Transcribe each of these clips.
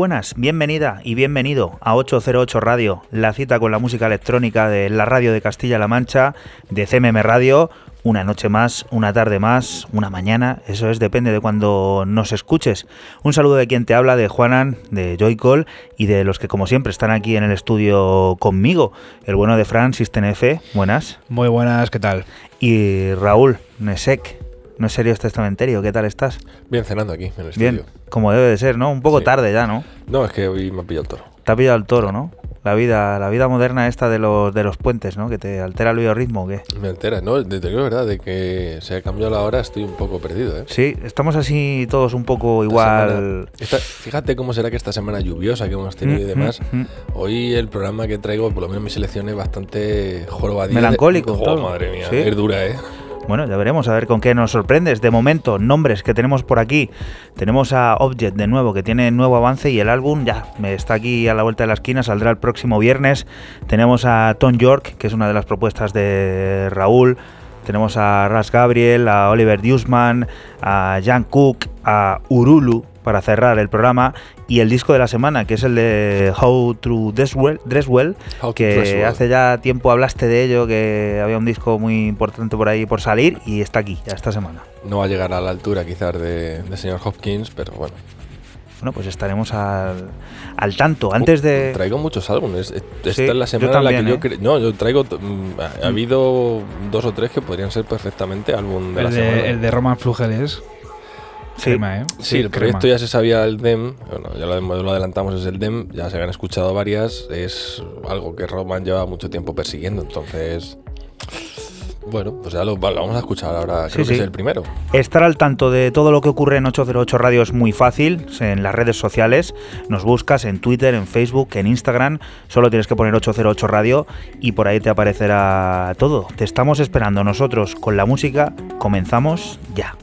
Buenas, bienvenida y bienvenido a 808 Radio, la cita con la música electrónica de la radio de Castilla-La Mancha, de CMM Radio. Una noche más, una tarde más, una mañana, eso es, depende de cuando nos escuches. Un saludo de quien te habla, de Juanan, de Joycall y de los que como siempre están aquí en el estudio conmigo. El bueno de Fran, System F, buenas. Muy buenas, ¿qué tal? Y Raúl, Nesek, no es serio testamentario, ¿qué tal estás? Bien cenando aquí en el Bien, estudio. como debe de ser, ¿no? Un poco Sí. tarde ya, ¿no? No, es que hoy me ha pillado el toro. Te ha pillado el toro, ¿no? La vida, la vida moderna esta de los de los puentes, ¿no? Que te altera el biorritmo, ¿o ¿qué? Me entera, ¿no? Te digo verdad, de que se ha cambiado la hora estoy un poco perdido, ¿eh? Sí, estamos así todos un poco Esta igual. semana- esta- fíjate cómo será que esta semana lluviosa que hemos tenido y Mm, demás. mm, mm. Hoy el programa que traigo, por lo menos mi selección es bastante jorobadilla. Melancólico, todo. madre mía, Sí. es dura, ¿eh? Bueno, ya veremos a ver con qué nos sorprendes. De momento, nombres que tenemos por aquí. Tenemos a Object de nuevo, que tiene nuevo avance y el álbum ya está aquí a la vuelta de la esquina, saldrá el próximo viernes. Tenemos a Tom York, que es una de las propuestas de Raúl. Tenemos a Ras Gabriel, a Oliver Dusman, a Jan Cook, a Urulu para cerrar el programa y el disco de la semana, que es el de How to Dress Well, Dress Well, How to que Dress Well. hace ya tiempo hablaste de ello, que había un disco muy importante por ahí por salir y está aquí, ya esta semana. No va a llegar a la altura quizás de, de señor Hopkins, pero bueno. Bueno, pues estaremos al, al tanto. Antes de... Traigo muchos álbumes. Esta Sí, es la yo semana en la que también, yo ¿eh? cre- No, yo traigo. mm, ha- Ha habido dos o tres que podrían ser perfectamente álbum de la El semana. de, el de Roman Flugeles. Sí. Crema, ¿eh? Sí, el crema. proyecto ya se sabía el DEM, bueno, ya lo, lo adelantamos, es el DEM, ya se habían escuchado varias, es algo que Roman lleva mucho tiempo persiguiendo, entonces, bueno, pues ya lo, lo vamos a escuchar ahora, Sí, creo que es el primero. Estar al tanto de todo lo que ocurre en 808 Radio es muy fácil. En las redes sociales nos buscas en Twitter, en Facebook, en Instagram. Solo tienes que poner 808 Radio y por ahí te aparecerá todo. Te estamos esperando nosotros con la música. Comenzamos ya.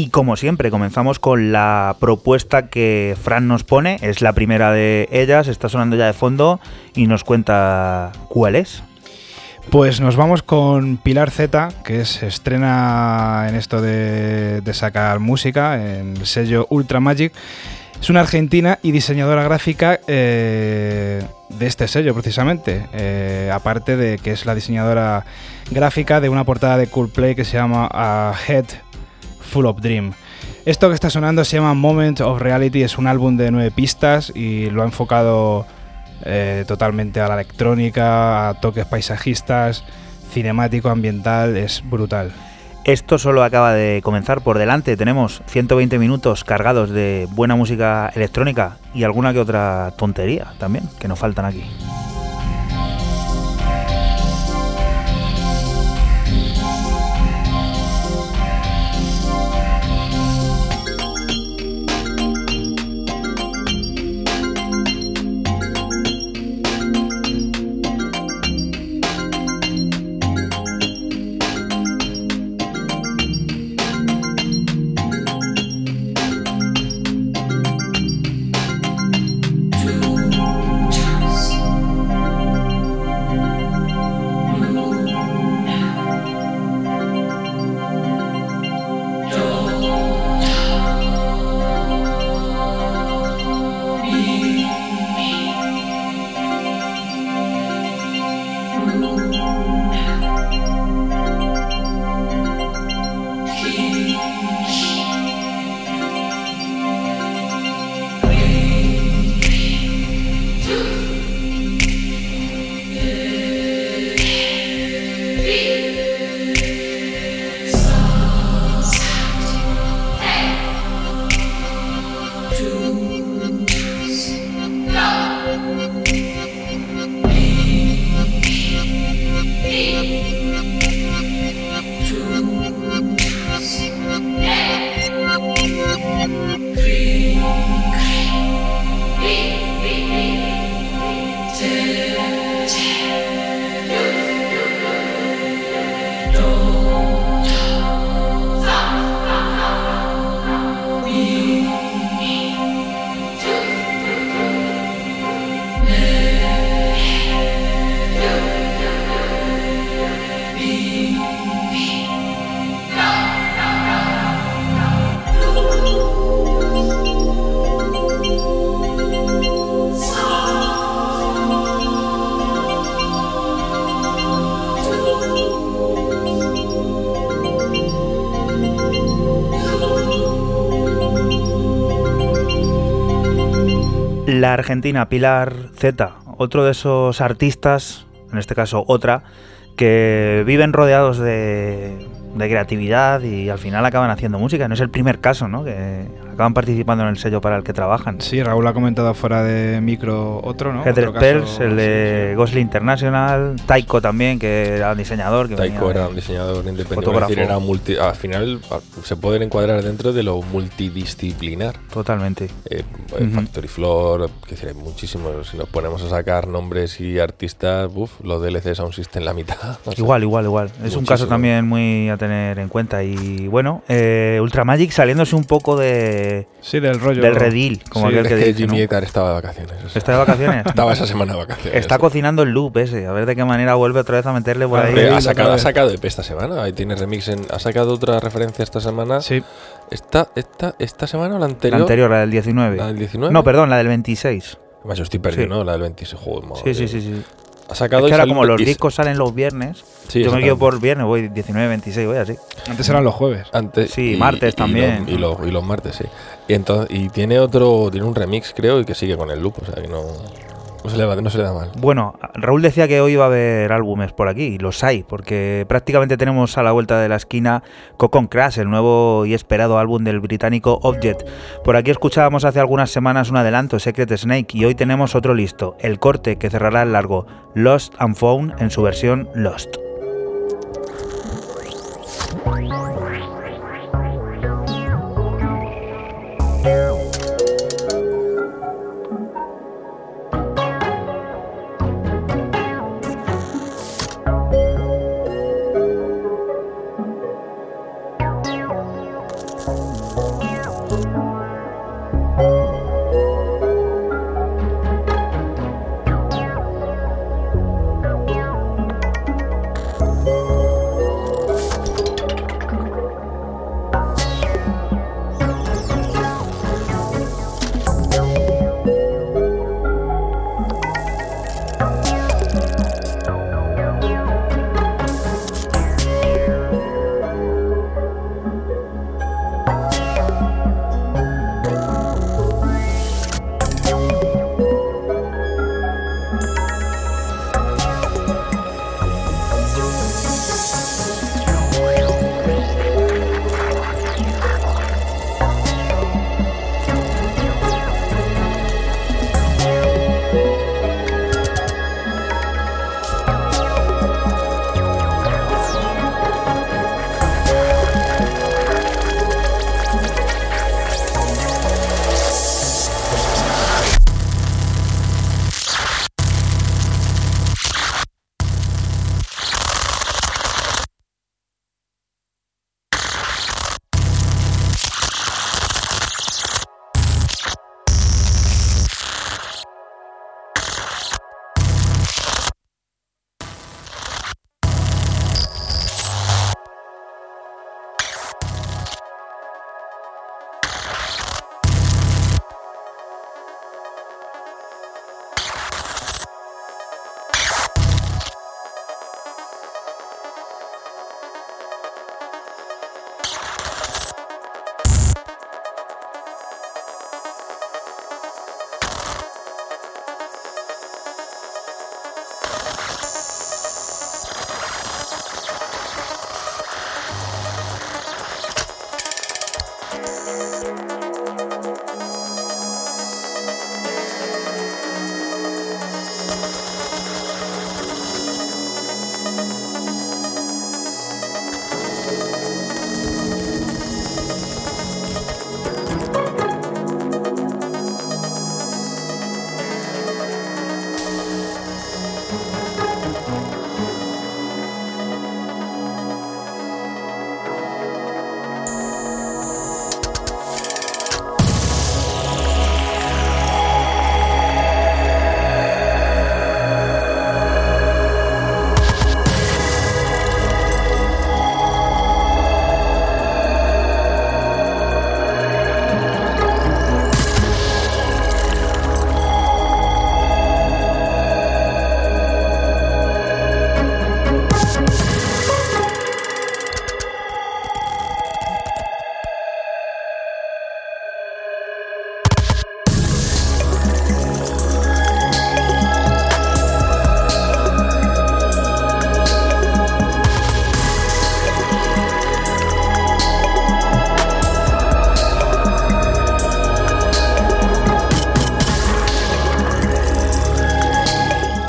Y como siempre, comenzamos con la propuesta que Fran nos pone. Es la primera de ellas, está sonando ya de fondo y nos cuenta cuál es. Pues nos vamos con Pilar Z, que se estrena en esto de, sacar música en el sello Ultra Magic. Es una argentina y diseñadora gráfica eh, de este sello, precisamente. Eh, aparte de que es la diseñadora gráfica de una portada de Coolplay que se llama A Head Full of Dream. Esto que está sonando se llama Moment of Reality, es un álbum de nueve pistas y lo ha enfocado eh, totalmente a la electrónica, a toques paisajistas, cinemático, ambiental, es brutal. Esto solo acaba de comenzar por delante. Tenemos 120 minutos cargados de buena música electrónica y alguna que otra tontería también, que nos faltan aquí. Argentina Pilar Z, otro de esos artistas, en este caso otra, que viven rodeados de, de creatividad y al final acaban haciendo música. No es el primer caso, ¿no? Que acaban participando en el sello para el que trabajan. Sí, Raúl ha comentado fuera de micro otro, ¿no? Heather caso- el de sí, sí. Ghostly International, Taiko también, que era un diseñador. Que Taiko era un diseñador independiente. Decir, era multi, al final se pueden encuadrar dentro de lo multidisciplinar. Totalmente. Eh, Factory Floor, que decir, hay muchísimos. Si nos ponemos a sacar nombres y artistas, uf, los DLC Sound System la mitad. o sea, Igual, igual, igual. Es un caso también muy a tener en cuenta. Y bueno, eh, Ultramagic saliéndose un poco de, Sí, del rollo. del redil, como Sí, aquel Es que que dice. Jimmy ¿no? Estaba de vacaciones. o sea, ¿Está de vacaciones? Estaba esa semana de vacaciones. Está cocinando el loop ese, a ver de qué manera vuelve otra vez a meterle por Ah, ahí. Ha, sacado, ha sacado EP esta semana. Ahí tiene remix. En, ha sacado otra referencia esta semana. Sí, ¿Esta, esta, ¿Esta semana o la La anterior? anterior, la del 19. ¿La del 19? No, perdón, la del 26. Además, yo estoy perdido, Sí. ¿no? La del 26. Joder, madre Sí, sí, sí, sí. Ha sacado Es que ahora como los discos salen los viernes, Sí, yo me guío por viernes, voy 19, 26, voy así. antes eran los jueves. Antes, Sí, martes también. los- Y, los, y los martes, sí. Y, entonces, y tiene otro, tiene un remix, creo, y que sigue con el loop. O sea, que no, no se, le va, da mal. Bueno, Raúl decía que hoy iba a haber álbumes por aquí, y los hay, porque prácticamente tenemos a la vuelta de la esquina Cocon Crash, el nuevo y esperado álbum del británico Object. Por aquí escuchábamos hace algunas semanas un adelanto, Secret Snake, y hoy tenemos otro listo, el corte que cerrará el largo, Lost and Found en su versión Lost.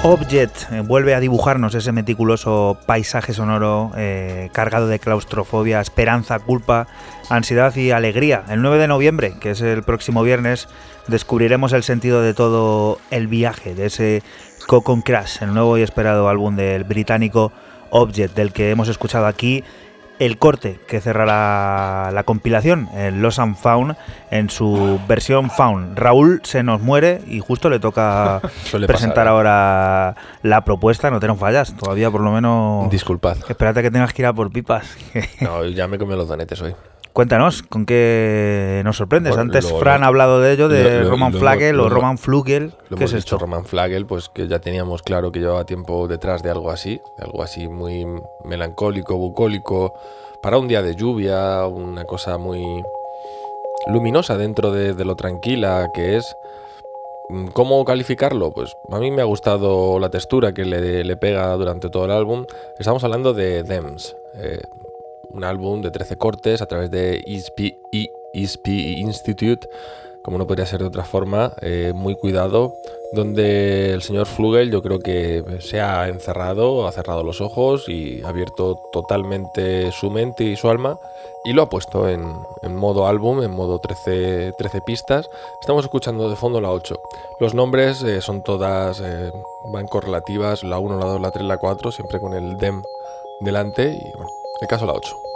Object eh, vuelve a dibujarnos ese meticuloso paisaje sonoro eh, cargado de claustrofobia, esperanza, culpa, ansiedad y alegría. El 9 de noviembre, que es el próximo viernes, descubriremos el sentido de todo el viaje, de ese Cocon Crash, el nuevo y esperado álbum del británico Object, del que hemos escuchado aquí el corte que cerrará la compilación, el Lost and Found, en su versión Found. Raúl se nos muere y justo le toca presentar ¿eh? ahora la propuesta, no te nos fallas, todavía por lo menos... Disculpad. Espérate que tengas que ir a por pipas. no, ya me comí los donetes hoy. Cuéntanos, ¿con qué nos sorprendes? Antes Fran ha hablado de ello, de Roman Flagel o Roman Flugel. ¿Qué es esto? Roman Flagel, pues que ya teníamos claro que llevaba tiempo detrás de algo así, de algo así muy melancólico, bucólico, para un día de lluvia, una cosa muy luminosa dentro de, lo tranquila que es. ¿Cómo calificarlo? Pues a mí me ha gustado la textura que le, pega durante todo el álbum. Estamos hablando de Dems. Eh, un álbum de 13 cortes a través de ESP, ESP Institute, como no podría ser de otra forma, eh, muy cuidado, donde el señor Flugel yo creo que se ha encerrado, ha cerrado los ojos y ha abierto totalmente su mente y su alma y lo ha puesto en, modo álbum, en modo 13, 13, pistas. Estamos escuchando de fondo la 8. Los nombres eh, son todas, eh, van correlativas, la 1, la 2, la 3, la 4, siempre con el DEM delante y bueno, el caso la 8.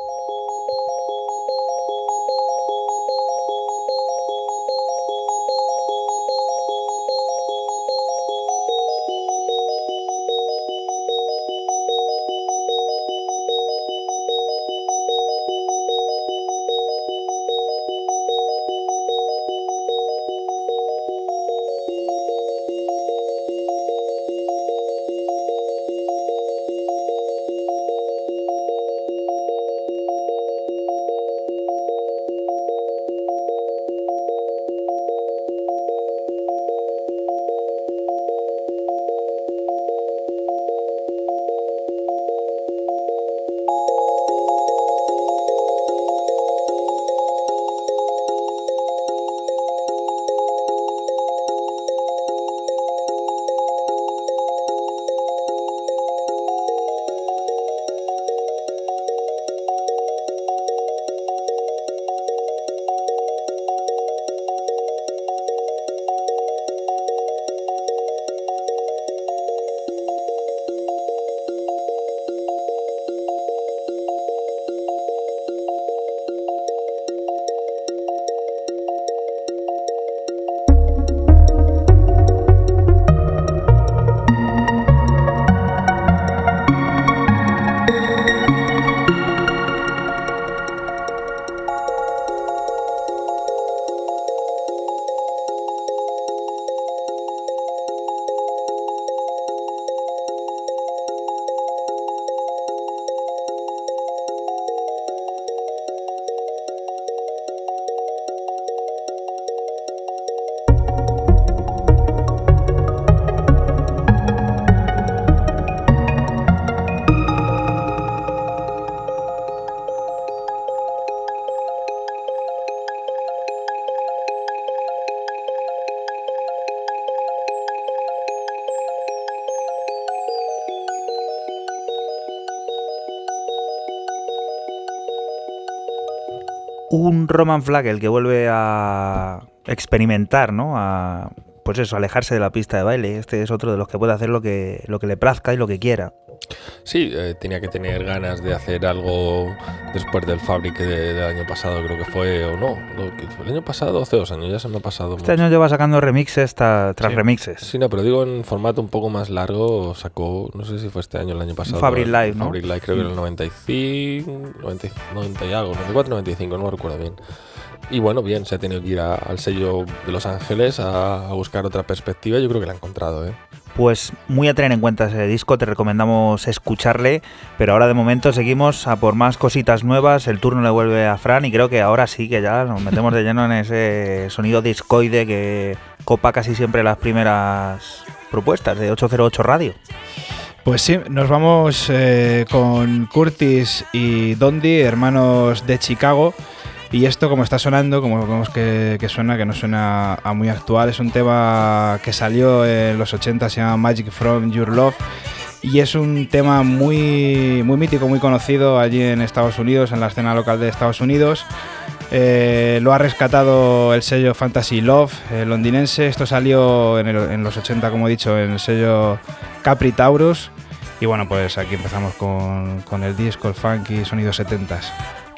Roman Flagel que vuelve a experimentar, ¿no? A, pues eso, alejarse de la pista de baile. Este es otro de los que puede hacer lo que, lo que le plazca y lo que quiera. Sí, eh, tenía que tener ganas de hacer algo después del Fabric del año pasado, creo que fue, o no. El año pasado, hace dos años, ya se me ha pasado. Este año lleva sacando remixes tras remixes. Sí, no, pero digo en formato un poco más largo, sacó, no sé si fue este año el año pasado. Fabric Live, ¿no? Fabric Live, creo que en el 95, 90, y algo, 94, 95, no recuerdo bien. Y bueno, bien, se ha tenido que ir al sello de Los Ángeles a, a buscar otra perspectiva. Yo creo que la ha encontrado, ¿eh? Pues muy a tener en cuenta ese disco, te recomendamos escucharle, pero ahora de momento seguimos a por más cositas nuevas, el turno le vuelve a Fran y creo que ahora sí que ya nos metemos de lleno en ese sonido discoide que copa casi siempre las primeras propuestas de 808 Radio. Pues sí, nos vamos eh, con Curtis y Dondi, hermanos de Chicago Y esto, como está sonando, como vemos que, suena, que no suena a muy actual, es un tema que salió en los 80, se llama Magic from Your Love. Y es un tema muy, muy mítico, muy conocido allí en Estados Unidos, en la escena local de Estados Unidos. Eh, lo ha rescatado el sello Fantasy Love el londinense. Esto salió en, los 80, como he dicho, en el sello Capri Taurus. Y bueno, pues aquí empezamos con, el disco, el funky, sonidos 70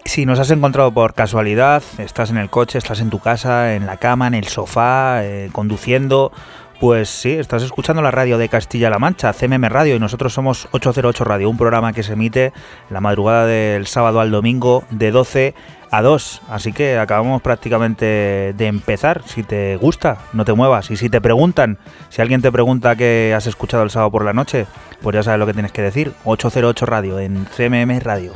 Si nos has encontrado por casualidad, estás en el coche, estás en tu casa, en la cama, en el sofá, eh, conduciendo, pues sí, estás escuchando la radio de Castilla-La Mancha, CMM Radio, y nosotros somos 808 Radio, un programa que se emite la madrugada del sábado al domingo de 12 a 2. Así que acabamos prácticamente de empezar. Si te gusta, no te muevas. Y si te preguntan, si alguien te pregunta qué has escuchado el sábado por la noche, pues ya sabes lo que tienes que decir. 808 Radio en CMM Radio.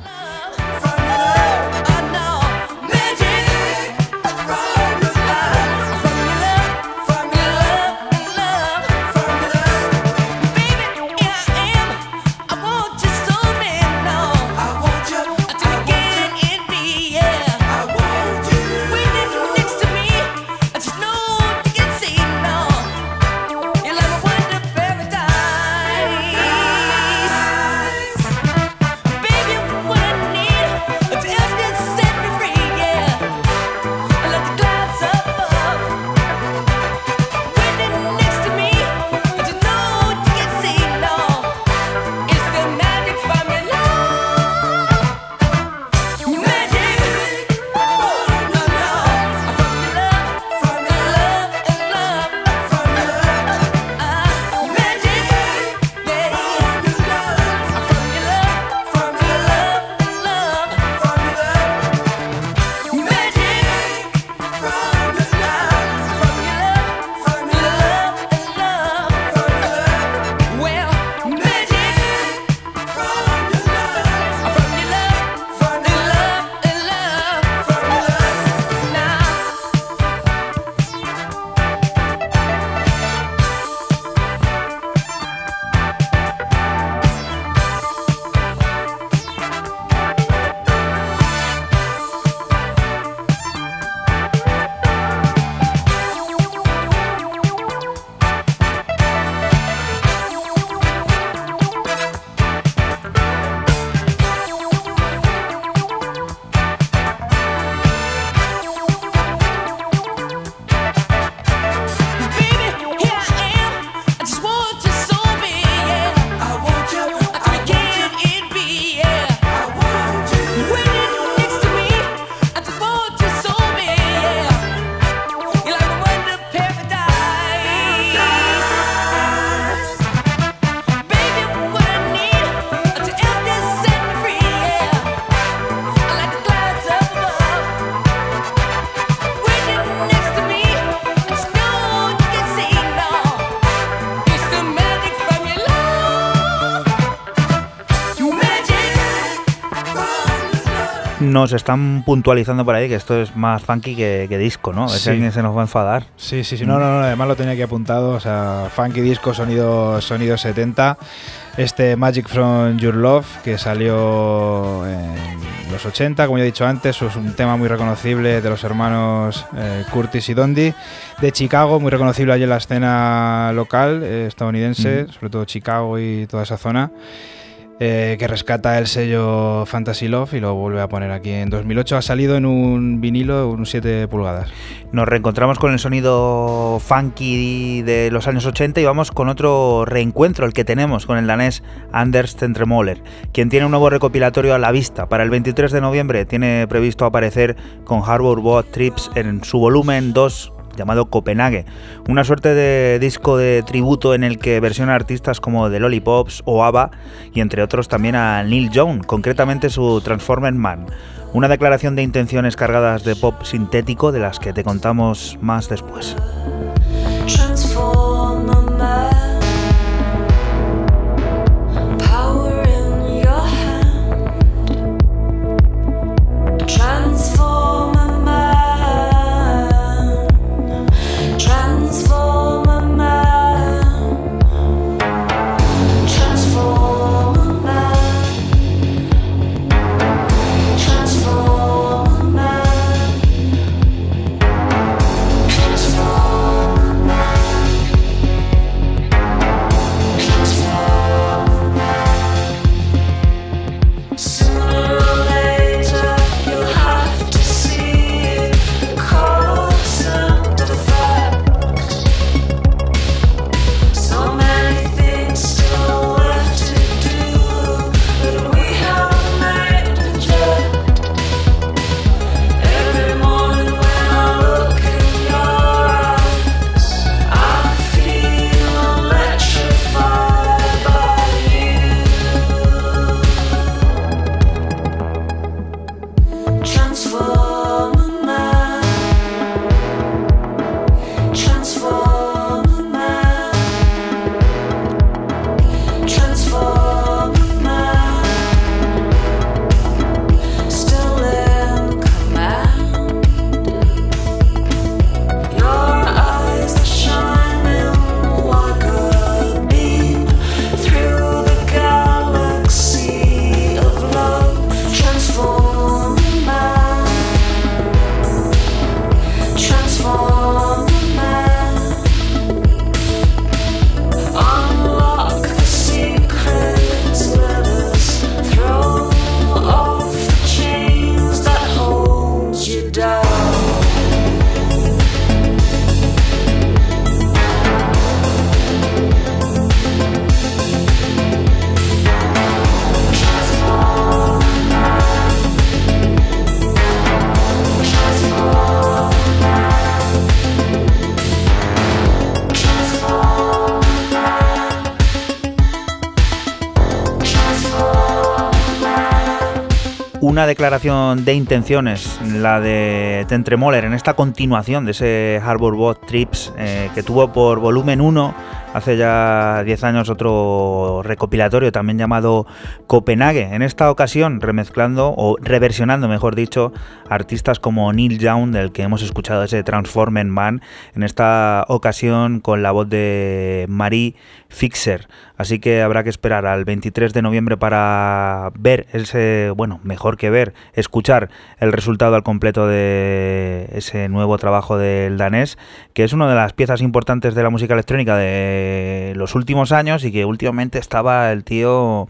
Nos están puntualizando por ahí que esto es más funky que, disco, ¿no? Sí. alguien se nos va a enfadar. Sí, sí, sí. No, no, no. Además lo tenía aquí apuntado. O sea, funky disco, sonido, sonido 70. Este Magic from Your Love que salió en los 80, como ya he dicho antes, es un tema muy reconocible de los hermanos eh, Curtis y Dondi, de Chicago, muy reconocible allí en la escena local eh, estadounidense, sobre todo Chicago y toda esa zona. Eh, que rescata el sello Fantasy Love y lo vuelve a poner aquí. En 2008 ha salido en un vinilo, un 7 pulgadas. Nos reencontramos con el sonido funky de los años 80 y vamos con otro reencuentro, el que tenemos con el danés Anders Tentremoller, quien tiene un nuevo recopilatorio a la vista. Para el 23 de noviembre tiene previsto aparecer con Harbour Boat Trips en su volumen 2 llamado Copenhague, una suerte de disco de tributo en el que versiona artistas como The Lollipops o ABBA y entre otros también a Neil Young, concretamente su Transformer Man. Una declaración de intenciones cargadas de pop sintético de las que te contamos más después. Declaración de intenciones, la de Tentremoller, en esta continuación de ese Harbor Bot Trips eh, que tuvo por volumen 1 hace ya 10 años otro recopilatorio también llamado Copenhague. En esta ocasión remezclando o reversionando, mejor dicho, artistas como Neil Young, del que hemos escuchado ese Transformer Man, en esta ocasión con la voz de Marie Fixer. Así que habrá que esperar al 23 de noviembre para ver ese, bueno, mejor que ver, escuchar el resultado al completo de ese nuevo trabajo del danés, que es una de las piezas importantes de la música electrónica de los últimos años y que últimamente estaba el tío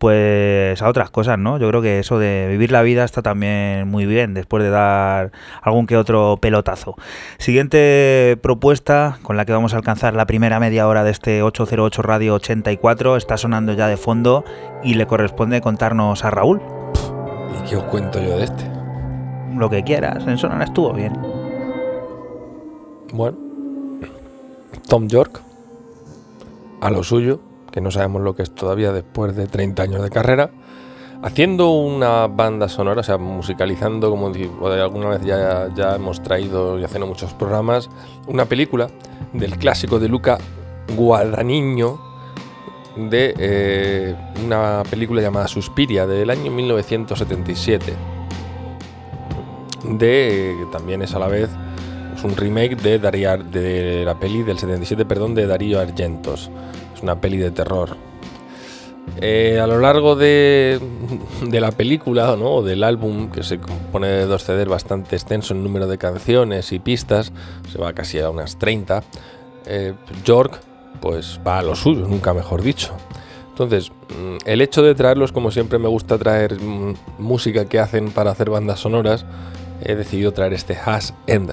pues a otras cosas, ¿no? Yo creo que eso de vivir la vida está también muy bien después de dar algún que otro pelotazo. Siguiente propuesta con la que vamos a alcanzar la primera media hora de este 808 Radio 84 está sonando ya de fondo y le corresponde contarnos a Raúl. ¿Y qué os cuento yo de este? Lo que quieras, en Sonan estuvo bien. Bueno, Tom York, a lo suyo, que no sabemos lo que es todavía después de 30 años de carrera, haciendo una banda sonora, o sea, musicalizando, como alguna vez ya, ya hemos traído y haciendo muchos programas, una película del clásico de Luca Guadagnino, de eh, una película llamada Suspiria del año 1977 de también es a la vez un remake de, Darío, de la peli del 77 perdón de Darío Argentos una peli de terror. Eh, a lo largo de, la película o del álbum, que se compone de dos CDs bastante extenso en número de canciones y pistas, se va casi a unas 30, eh, York pues va a lo suyo, nunca mejor dicho. Entonces, mm, el hecho de traerlos, como siempre me gusta traer mm, música que hacen para hacer bandas sonoras, he decidido traer este Has End.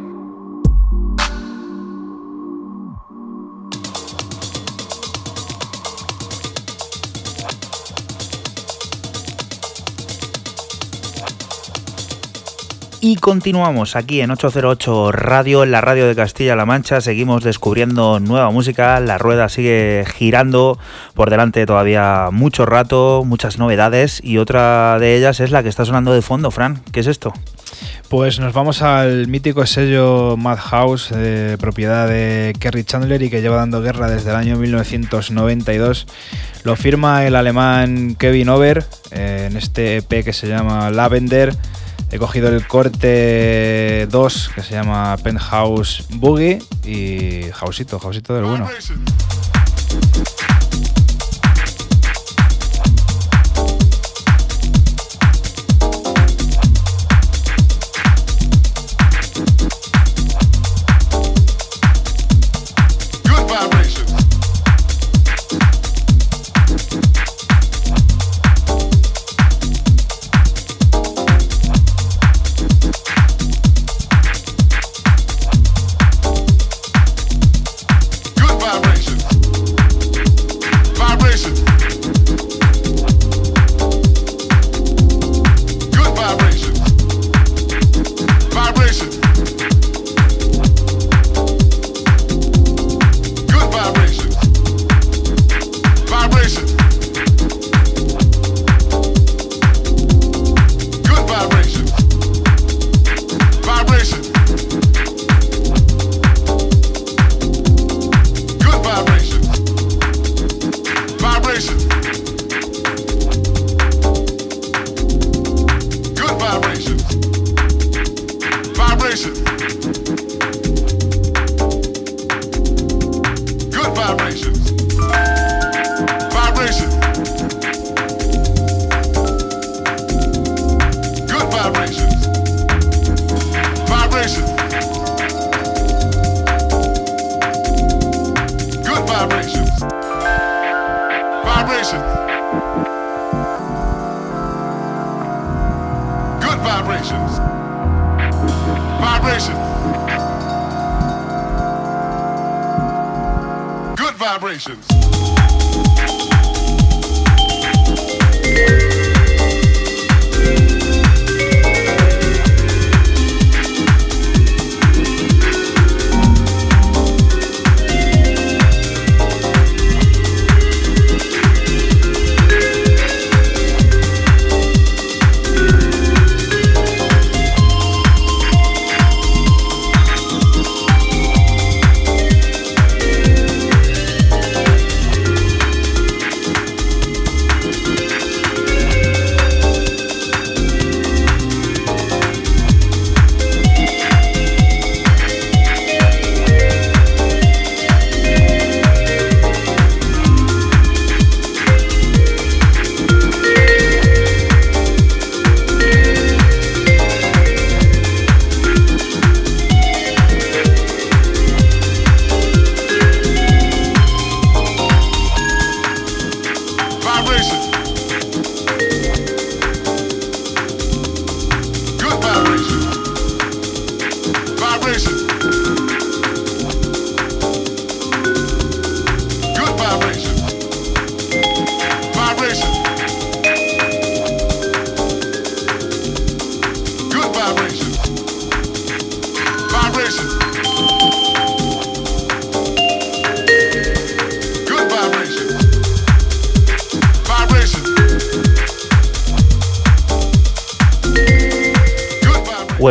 Y continuamos aquí en 808 Radio, en la radio de Castilla-La Mancha. Seguimos descubriendo nueva música. La rueda sigue girando. Por delante todavía mucho rato, muchas novedades. Y otra de ellas es la que está sonando de fondo, Fran. ¿Qué es esto? Pues nos vamos al mítico sello Madhouse, de propiedad de Kerry Chandler y que lleva dando guerra desde el año 1992. Lo firma el alemán Kevin Over eh, en este EP que se llama Lavender. He cogido el corte 2 que se llama Penthouse Boogie y Hausito, Hausito del bueno.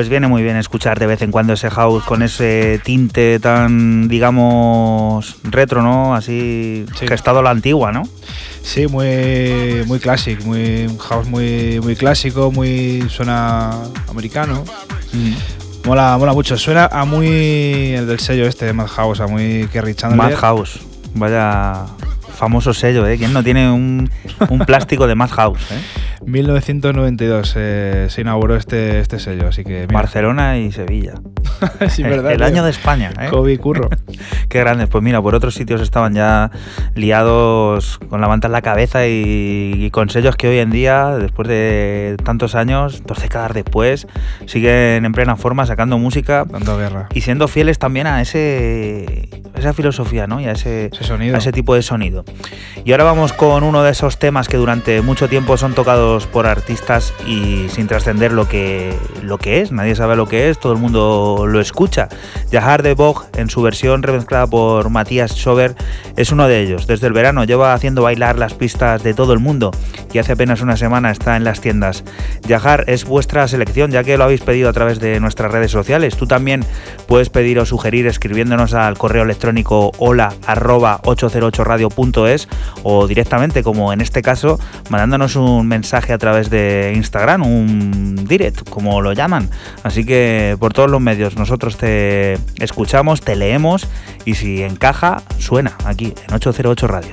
Pues viene muy bien escuchar de vez en cuando ese house con ese tinte tan, digamos, retro, ¿no? Así Sí. que ha estado la antigua, ¿no? Sí, muy, muy clásico, muy, un house muy, muy clásico, muy suena americano. Mola, mola mucho. Suena a muy el del sello este de Madhouse, a muy Kerry Chandler. Madhouse, vaya famoso sello, ¿eh? ¿Quién no tiene un, un plástico de Madhouse, eh? 1992 eh, se inauguró este, este sello, así que... mira. Barcelona y Sevilla. sí, verdad. el tío. año de España, ¿eh? Kobe Curro. Qué grandes. Pues mira, por otros sitios estaban ya liados con la manta en la cabeza y, y con sellos que hoy en día, después de tantos años, dos décadas después, siguen en plena forma sacando música Dando guerra. y siendo fieles también a ese esa filosofía, ¿no? Y a ese, Ese sonido. a ese tipo de sonido. Y ahora vamos con uno de esos temas que durante mucho tiempo son tocados por artistas y sin trascender lo que, lo que es. Nadie sabe lo que es, todo el mundo lo escucha. Jahar de Bog, en su versión remezclada por Matías Schober, es uno de ellos. Desde el verano lleva haciendo bailar las pistas de todo el mundo y hace apenas una semana está en las tiendas. Jahar es vuestra selección, ya que lo habéis pedido a través de nuestras redes sociales. Tú también puedes pedir o sugerir escribiéndonos al correo electrónico hola arroba 808radio.es o directamente, como en este caso, mandándonos un mensaje a través de Instagram, un direct, como lo llaman. Así que por todos los medios nosotros te escuchamos, te leemos y si encaja, suena aquí en 808 Radio.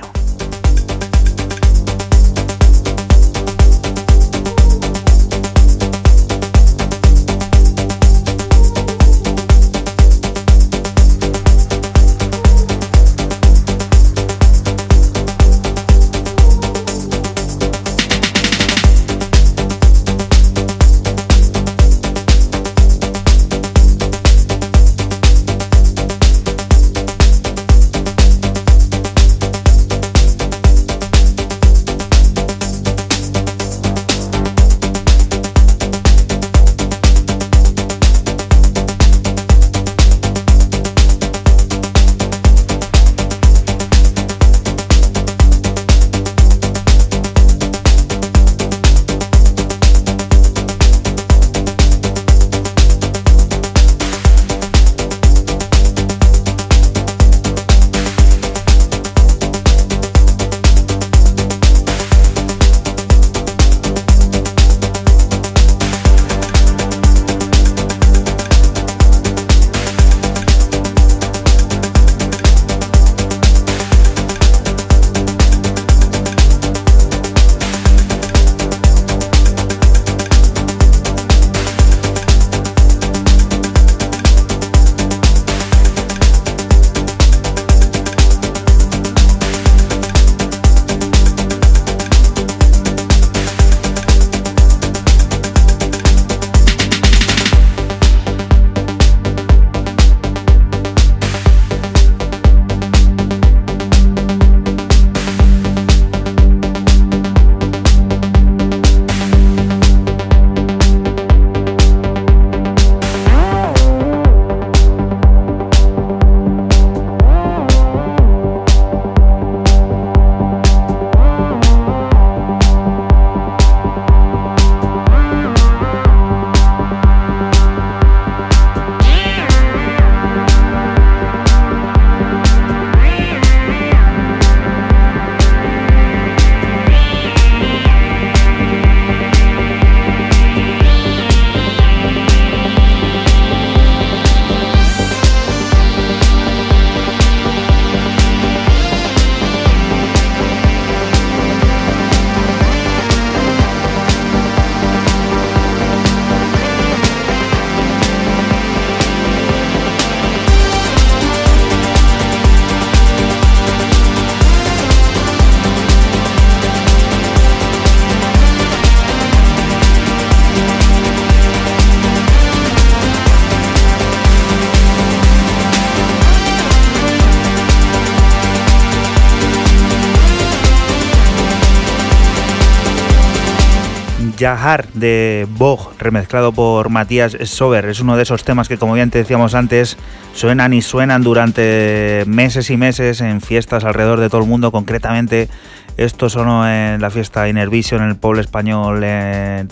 Jahar de Bog, remezclado por Matías Sober. Es uno de esos temas que, como bien te decíamos antes, suenan y suenan durante meses y meses en fiestas alrededor de todo el mundo. Concretamente, esto sonó en la fiesta Innervision en el pueblo español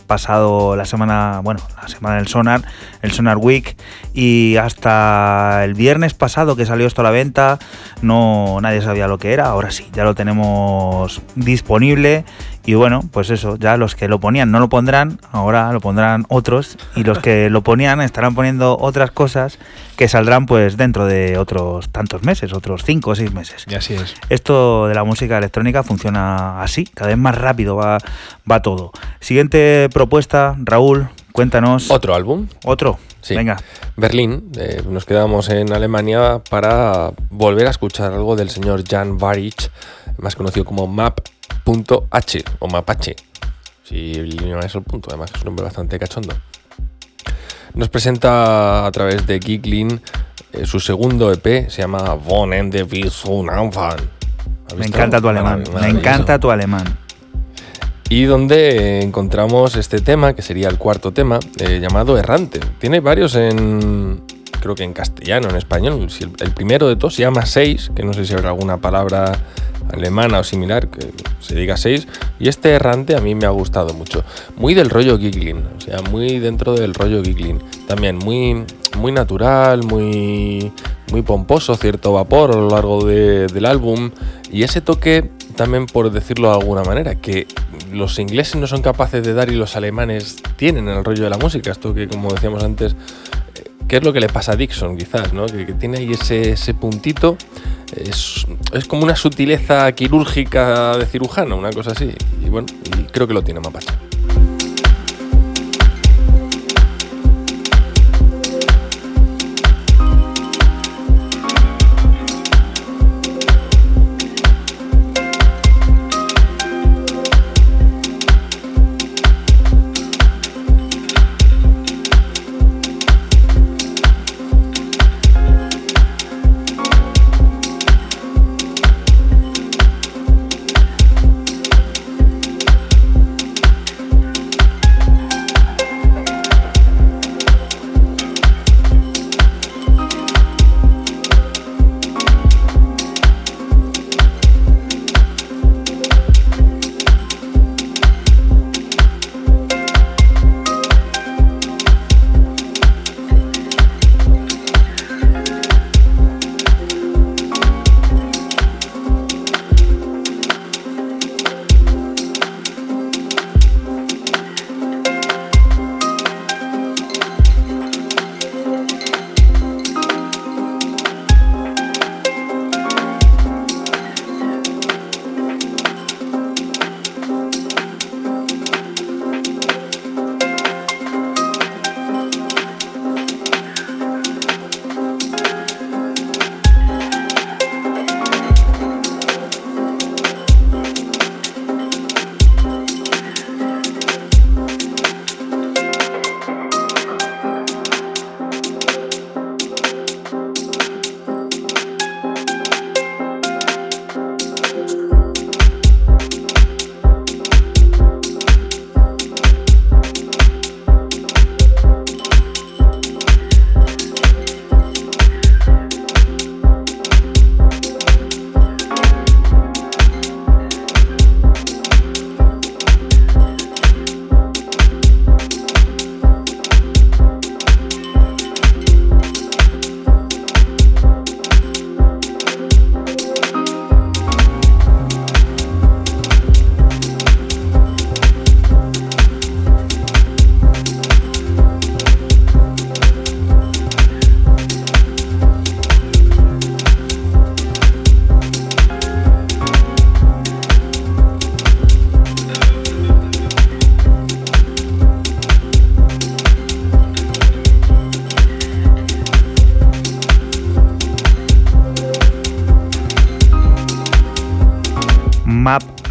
pasado la semana, bueno, la semana del Sonar, el Sonar Week. Y hasta el viernes pasado que salió esto a la venta, no nadie sabía lo que era. Ahora sí, ya lo tenemos disponible Y bueno, pues eso, ya los que lo ponían no lo pondrán, ahora lo pondrán otros, y los que lo ponían estarán poniendo otras cosas que saldrán pues dentro de otros tantos meses, otros cinco o seis meses. Y así es. Esto de la música electrónica funciona así, cada vez más rápido va, va todo. Siguiente propuesta, Raúl, cuéntanos. Otro álbum, Otro. Sí. Venga. Berlín. eh, nos quedamos en Alemania para volver a escuchar algo del señor Jan Varic, más conocido como Map.h o Mapache. Si no es el punto, además es un nombre bastante cachondo. Nos presenta a través de Giglin eh, su segundo EP, se llama Von Ende. ¿Has Me encanta tu alemán. Me encanta tu alemán. Y donde eh, encontramos este tema, que sería el cuarto tema, eh, llamado Errante. Tiene varios en, creo que en castellano, en español. El, primero de todos se llama Seis, que no sé si habrá alguna palabra alemana o similar que se diga Seis. Y este Errante a mí me ha gustado mucho. Muy del rollo Giggling, o sea, muy dentro del rollo Giggling. También muy, muy natural, muy, muy pomposo, cierto vapor a lo largo de- del álbum. Y ese toque también por decirlo de alguna manera, que los ingleses no son capaces de dar y los alemanes tienen en el rollo de la música. Esto que, como decíamos antes, ¿qué es lo que le pasa a Dixon quizás? ¿no? Que, tiene ahí ese, puntito, es, es como una sutileza quirúrgica de cirujano, una cosa así. Y bueno, y creo que lo tiene Mapache.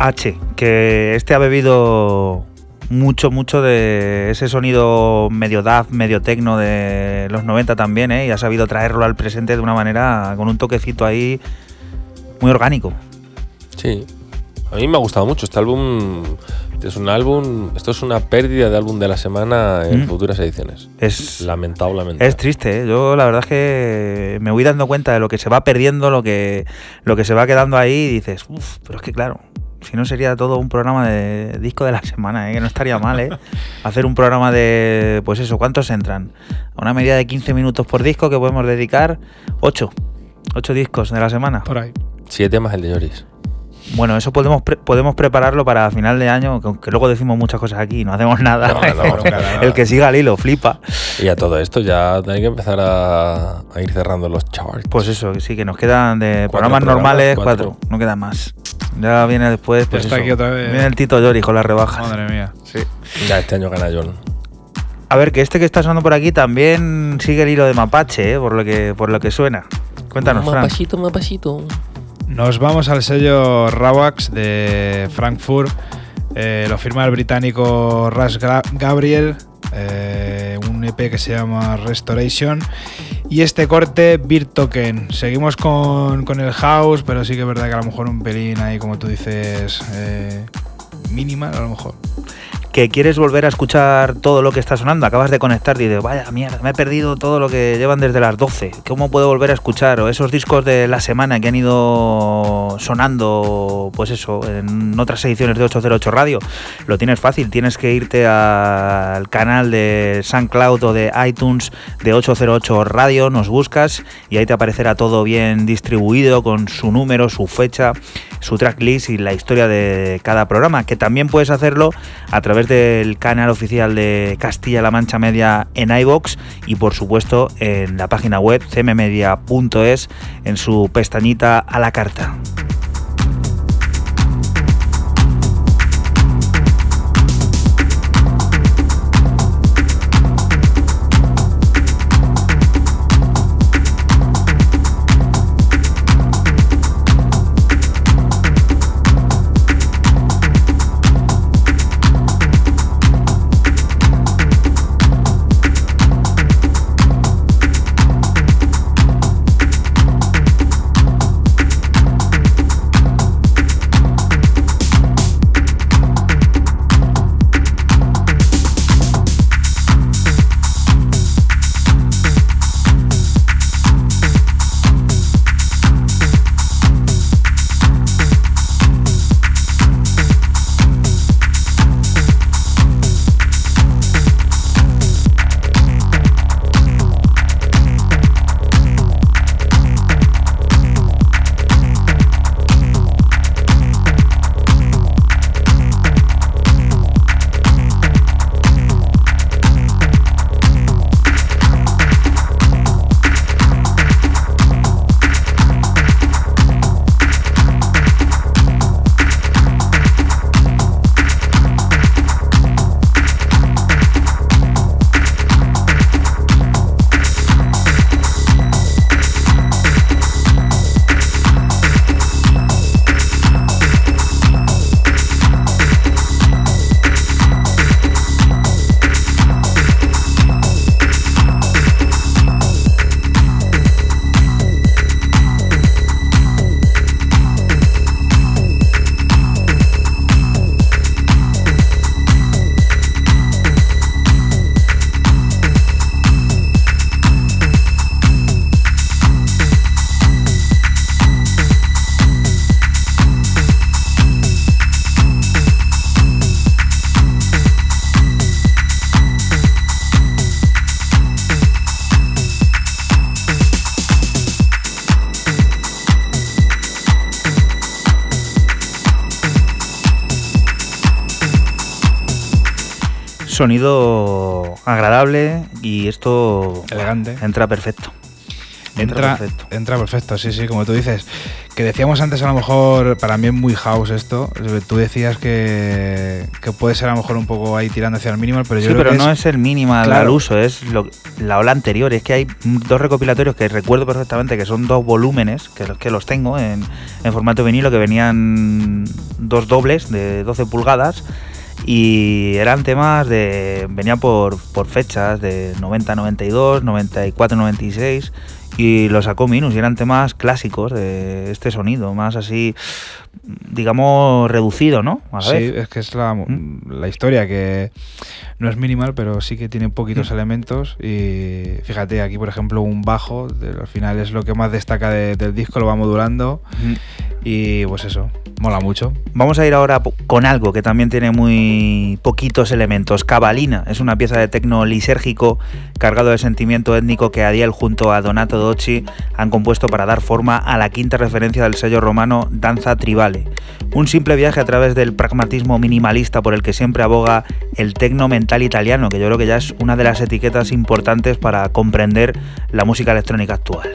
H, que este ha bebido mucho, mucho de ese sonido medio DAF, medio tecno de los 90 también, ¿eh? y ha sabido traerlo al presente de una manera con un toquecito ahí muy orgánico. Sí, a mí me ha gustado mucho este álbum. Es un álbum, esto es una pérdida de álbum de la semana en Mm. futuras ediciones. Es, Lamentablemente. es triste, ¿eh? yo la verdad es que me voy dando cuenta de lo que se va perdiendo, lo que, lo que se va quedando ahí y dices, uff, pero es que claro, si no sería todo un programa de disco de la semana, ¿eh? que no estaría mal, ¿eh? Hacer un programa de, pues eso, ¿cuántos entran? A una media de 15 minutos por disco que podemos dedicar 8. 8 discos de la semana. Por ahí. Siete más el de Lloris. Bueno, eso podemos podemos prepararlo para final de año, que, luego decimos muchas cosas aquí y no hacemos nada. el que siga al hilo flipa. Y a todo esto ya hay que empezar a, ir cerrando los charts. Pues eso, sí, que nos quedan de programas, normales cuatro. no quedan más. Ya viene después, pues Está aquí otra vez. Viene el Tito Yori con las rebajas. Madre mía, sí. Ya este año gana John. A ver, que este que está sonando por aquí también sigue el hilo de Mapache, ¿eh? por, lo que, por lo que suena. Cuéntanos, Frank. Mapachito, mapachito. Nos vamos al sello Rawax de Frankfurt. Eh, lo firma el británico Ras Gabriel. Eh, un EP que se llama Restoration. Y este corte, Beer Token. Seguimos con, con, el house, pero sí que es verdad que a lo mejor un pelín ahí, como tú dices, eh, minimal a lo mejor que quieres volver a escuchar todo lo que está sonando, acabas de conectar y dices, vaya mierda, me he perdido todo lo que llevan desde las 12, ¿cómo puedo volver a escuchar? O esos discos de la semana que han ido sonando, pues eso, en otras ediciones de 808 Radio, lo tienes fácil, tienes que irte al canal de SoundCloud o de iTunes de 808 Radio, nos buscas y ahí te aparecerá todo bien distribuido con su número, su fecha, su tracklist y la historia de cada programa, que también puedes hacerlo a través del canal oficial de Castilla-La Mancha Media en iBox y por supuesto en la página web cmmedia.es en su pestañita a la carta. Sonido agradable y esto elegante entra perfecto. Entra, perfecto. entra perfecto, sí, sí, como tú dices. Que decíamos antes, a lo mejor, para mí es muy house esto. Tú decías que, que puede ser a lo mejor un poco ahí tirando hacia el minimal, pero yo sí, pero no es, el minimal al uso, es la ola anterior. Es que hay dos recopilatorios que recuerdo perfectamente que son dos volúmenes, que, que los tengo en, en formato vinilo, que venían dos dobles de 12 pulgadas y eran temas de venían por, por fechas de 90 92 94 96 y los sacó Minus y eran temas clásicos de este sonido más así digamos reducido no sí es que es la, ¿Mm? la, historia que no es minimal pero sí que tiene poquitos ¿Mm? elementos y fíjate aquí por ejemplo un bajo al final es lo que más destaca del disco lo va modulando ¿Mm? Y pues eso Mola mucho. Vamos a ir ahora con algo que también tiene muy poquitos elementos. Cabalina es una pieza de tecno lisérgico cargado de sentimiento étnico que Adiel junto a Donato Docci han compuesto para dar forma a la quinta referencia del sello romano Danza Tribale. Un simple viaje a través del pragmatismo minimalista por el que siempre aboga el tecno mental italiano, que yo creo que ya es una de las etiquetas importantes para comprender la música electrónica actual.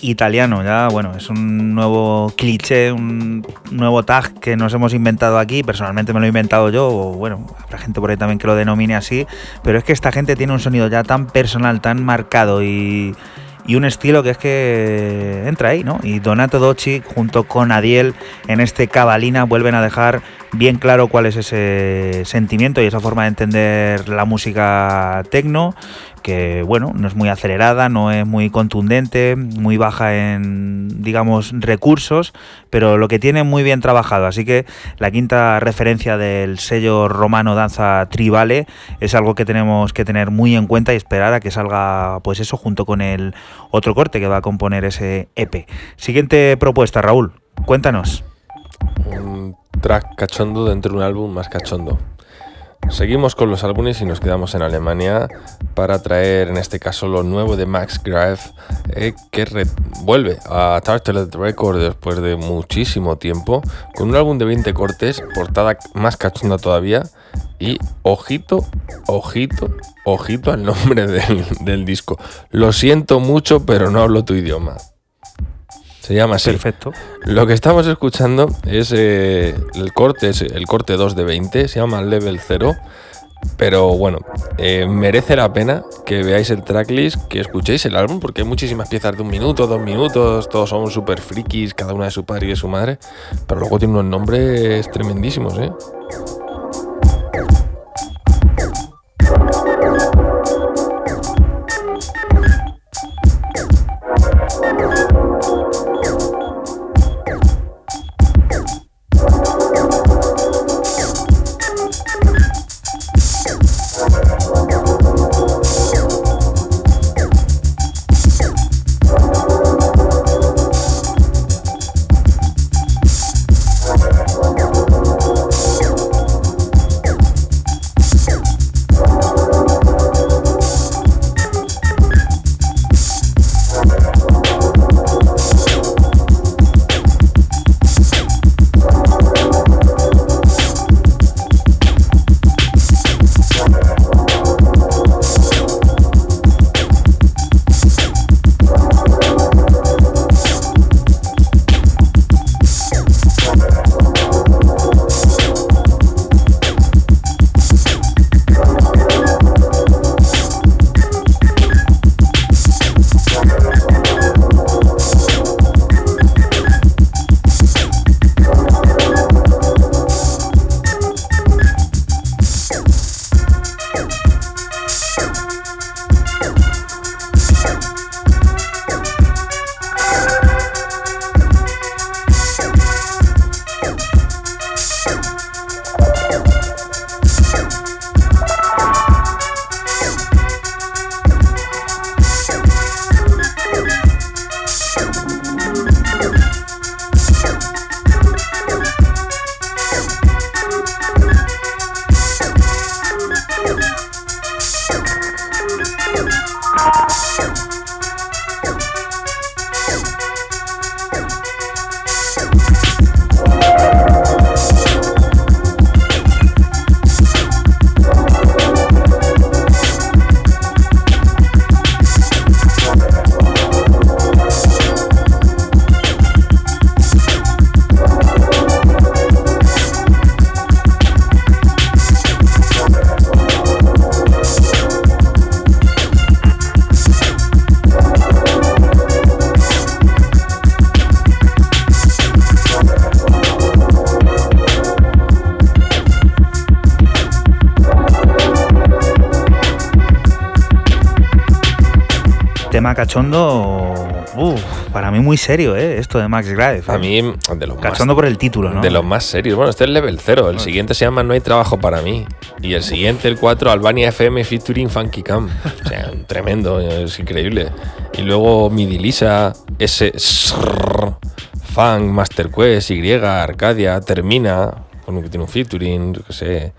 Italiano. Ya, bueno, es un nuevo cliché, un nuevo tag que nos hemos inventado aquí. Personalmente me lo he inventado yo, o bueno, habrá gente por ahí también que lo denomine así. Pero es que esta gente tiene un sonido ya tan personal, tan marcado y, y un estilo que es que entra ahí, ¿no? Y Donato Docci junto con Adiel en este Cabalina vuelven a dejar bien claro cuál es ese sentimiento y esa forma de entender la música tecno que bueno, no es muy acelerada, no es muy contundente, muy baja en, digamos, recursos, pero lo que tiene muy bien trabajado. Así que la quinta referencia del sello romano Danza Tribale es algo que tenemos que tener muy en cuenta y esperar a que salga, pues eso, junto con el otro corte que va a componer ese EP. Siguiente propuesta, Raúl, cuéntanos. Un track cachondo dentro de un álbum más cachondo. Seguimos con los álbumes y nos quedamos en Alemania para traer en este caso lo nuevo de Max Graf eh, que vuelve a Tartlet Record después de muchísimo tiempo con un álbum de 20 cortes, portada más cachonda todavía y ojito, ojito, ojito al nombre del disco. Lo siento mucho pero no hablo tu idioma. Se llama así. Perfecto. Lo que estamos escuchando es eh, el corte, es el corte 2 de 20, se llama Level 0. Pero bueno, eh, merece la pena que veáis el tracklist, que escuchéis el álbum, porque hay muchísimas piezas de un minuto, dos minutos, todos son súper frikis, cada una de su padre y de su madre, pero luego tiene unos nombres tremendísimos, ¿eh? Serio, ¿eh? Esto de Max Drive. A mí, de los Cachondo más, por el título, ¿no? de los más serios. Bueno, este es level 0. El siguiente se llama No hay trabajo para mí. Y el siguiente, el 4, Albania FM featuring Funky Cam. O sea, tremendo, es increíble. Y luego Midilisa, S. Funk, Master Quest, Y, Arcadia, Termina, con que tiene un featuring, yo qué sé.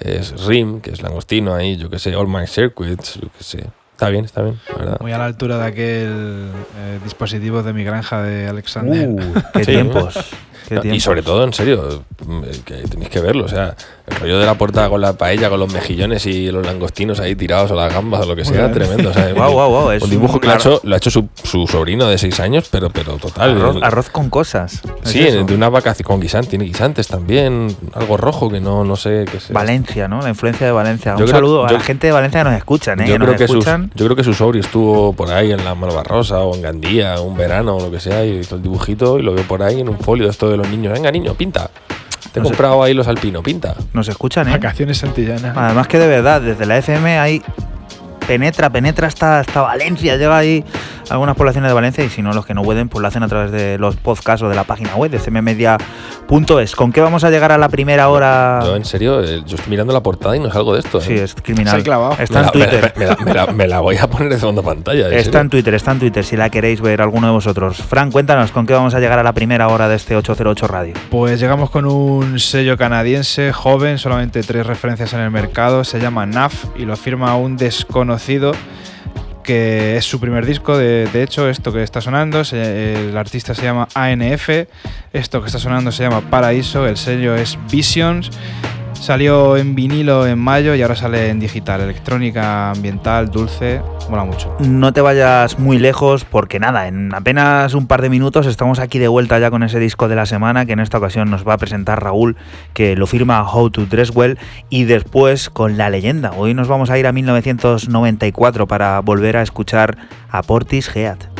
Es Rim, que es Langostino ahí, yo qué sé. All My Circuits, yo qué sé. Está bien, está bien, la verdad. Muy a la altura de aquel eh, dispositivo de mi granja de Alexander. Uh, qué tiempos. y sobre todo, en serio, mm, que tenéis que verlo. O sea, el rollo de la portada con la paella, con los mejillones y los langostinos ahí tirados o las gambas o lo que sea, tremendo. O sea, un- es dibujo un que lo ha hecho, lo ha hecho su, su sobrino de 6 años, pero, pero total. Arroz, con cosas. ¿es sí, eso? de una vacación con guisantes, tiene guisantes también, algo rojo que no, no sé qué es. Valencia, ¿no? La influencia de Valencia. Yo Un creo- saludo a la gente de Valencia que nos escuchan, ¿eh? Yo que creo, que sus, yo creo que su sobrio estuvo por ahí en la Malvarrosa o en Gandía, un verano o lo que sea, y hizo el dibujito y lo veo por ahí en un folio de esto de los niños. Venga, niño, pinta. Te he comprado ahí los alpinos, pinta. Nos escuchan, ¿eh? Vacaciones santillanas. Además que de verdad, desde la FM hay penetra, penetra hasta, hasta Valencia, llega ahí algunas poblaciones de Valencia y si no los que no pueden, pues lo hacen a través de los podcasts o de la página web de cmmedia.es. ¿Con qué vamos a llegar a la primera hora? Yo, en serio, eh, yo estoy mirando la portada y no salgo de esto. ¿eh? Sí, es criminal. Se ha clavado. Está me, en la, Twitter. Me, la- me la- me la voy a poner de fondo pantalla. Está en Twitter, está en Twitter, si la queréis ver alguno de vosotros. Fran, cuéntanos, ¿con qué vamos a llegar a la primera hora de este 808 Radio? Pues llegamos con un sello canadiense joven, solamente tres referencias en el mercado. Se llama NAF y lo firma un desconocido que es su primer disco. De, de hecho, esto que está sonando, el artista se llama ANF. Esto que está sonando se llama Paraíso. El sello es Visions. Salió en vinilo en mayo y ahora sale en digital. Electrónica ambiental, dulce. Mola mucho. No te vayas muy lejos porque nada, en apenas un par de minutos estamos aquí de vuelta ya con ese disco de la semana que en esta ocasión nos va a presentar Raúl, que lo firma How to Dress Well y después con la leyenda. Hoy nos vamos a ir a 1994 para volver a escuchar a Portis Heat.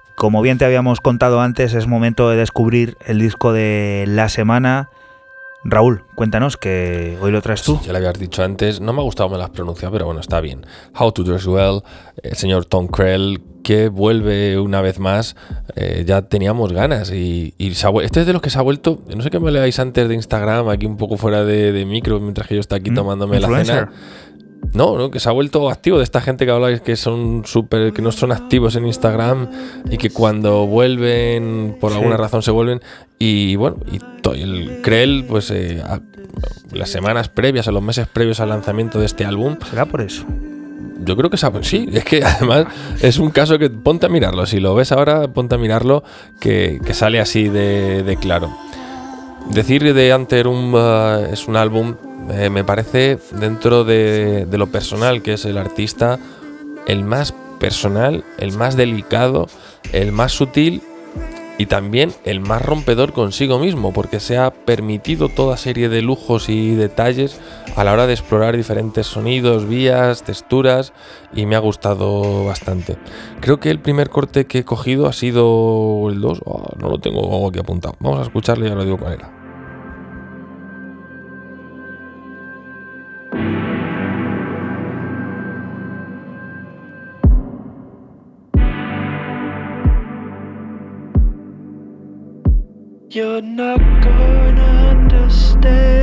Como bien te habíamos contado antes, es momento de descubrir el disco de la semana. Raúl, cuéntanos que hoy lo traes tú. Ya le habías dicho antes, no me ha gustado me las pronunciado, pero bueno, está bien. How to Dress Well, el señor Tom Krell, que vuelve una vez más. eh, ya teníamos ganas y, y se ha vuel- este es de los que se ha vuelto. No sé qué me leáis antes de Instagram, aquí un poco fuera de, de micro, mientras que yo estoy aquí Mm, tomándome la influencer. cena. No, no, que se ha vuelto activo de esta gente que habláis que son súper, que no son activos en Instagram y que cuando vuelven, por Sí. alguna razón se vuelven. Y bueno, y el Krell, pues eh, a- las semanas previas, a los meses previos al lanzamiento de este álbum, ¿Será por eso? yo creo que sí, es que además es un caso que ponte a mirarlo. Si lo ves ahora, ponte a mirarlo, que, que sale así de, de claro. Decir de Anterum uh, es un álbum, eh, me parece, dentro de, lo personal que es el artista, el más personal, el más delicado, el más sutil y también el más rompedor consigo mismo, porque se ha permitido toda serie de lujos y detalles a la hora de explorar diferentes sonidos, vías, texturas, y me ha gustado bastante. Creo que el primer corte que he cogido ha sido el 2, no lo tengo aquí apuntado. Vamos a escucharlo y ya lo digo cuál era. You're not gonna understand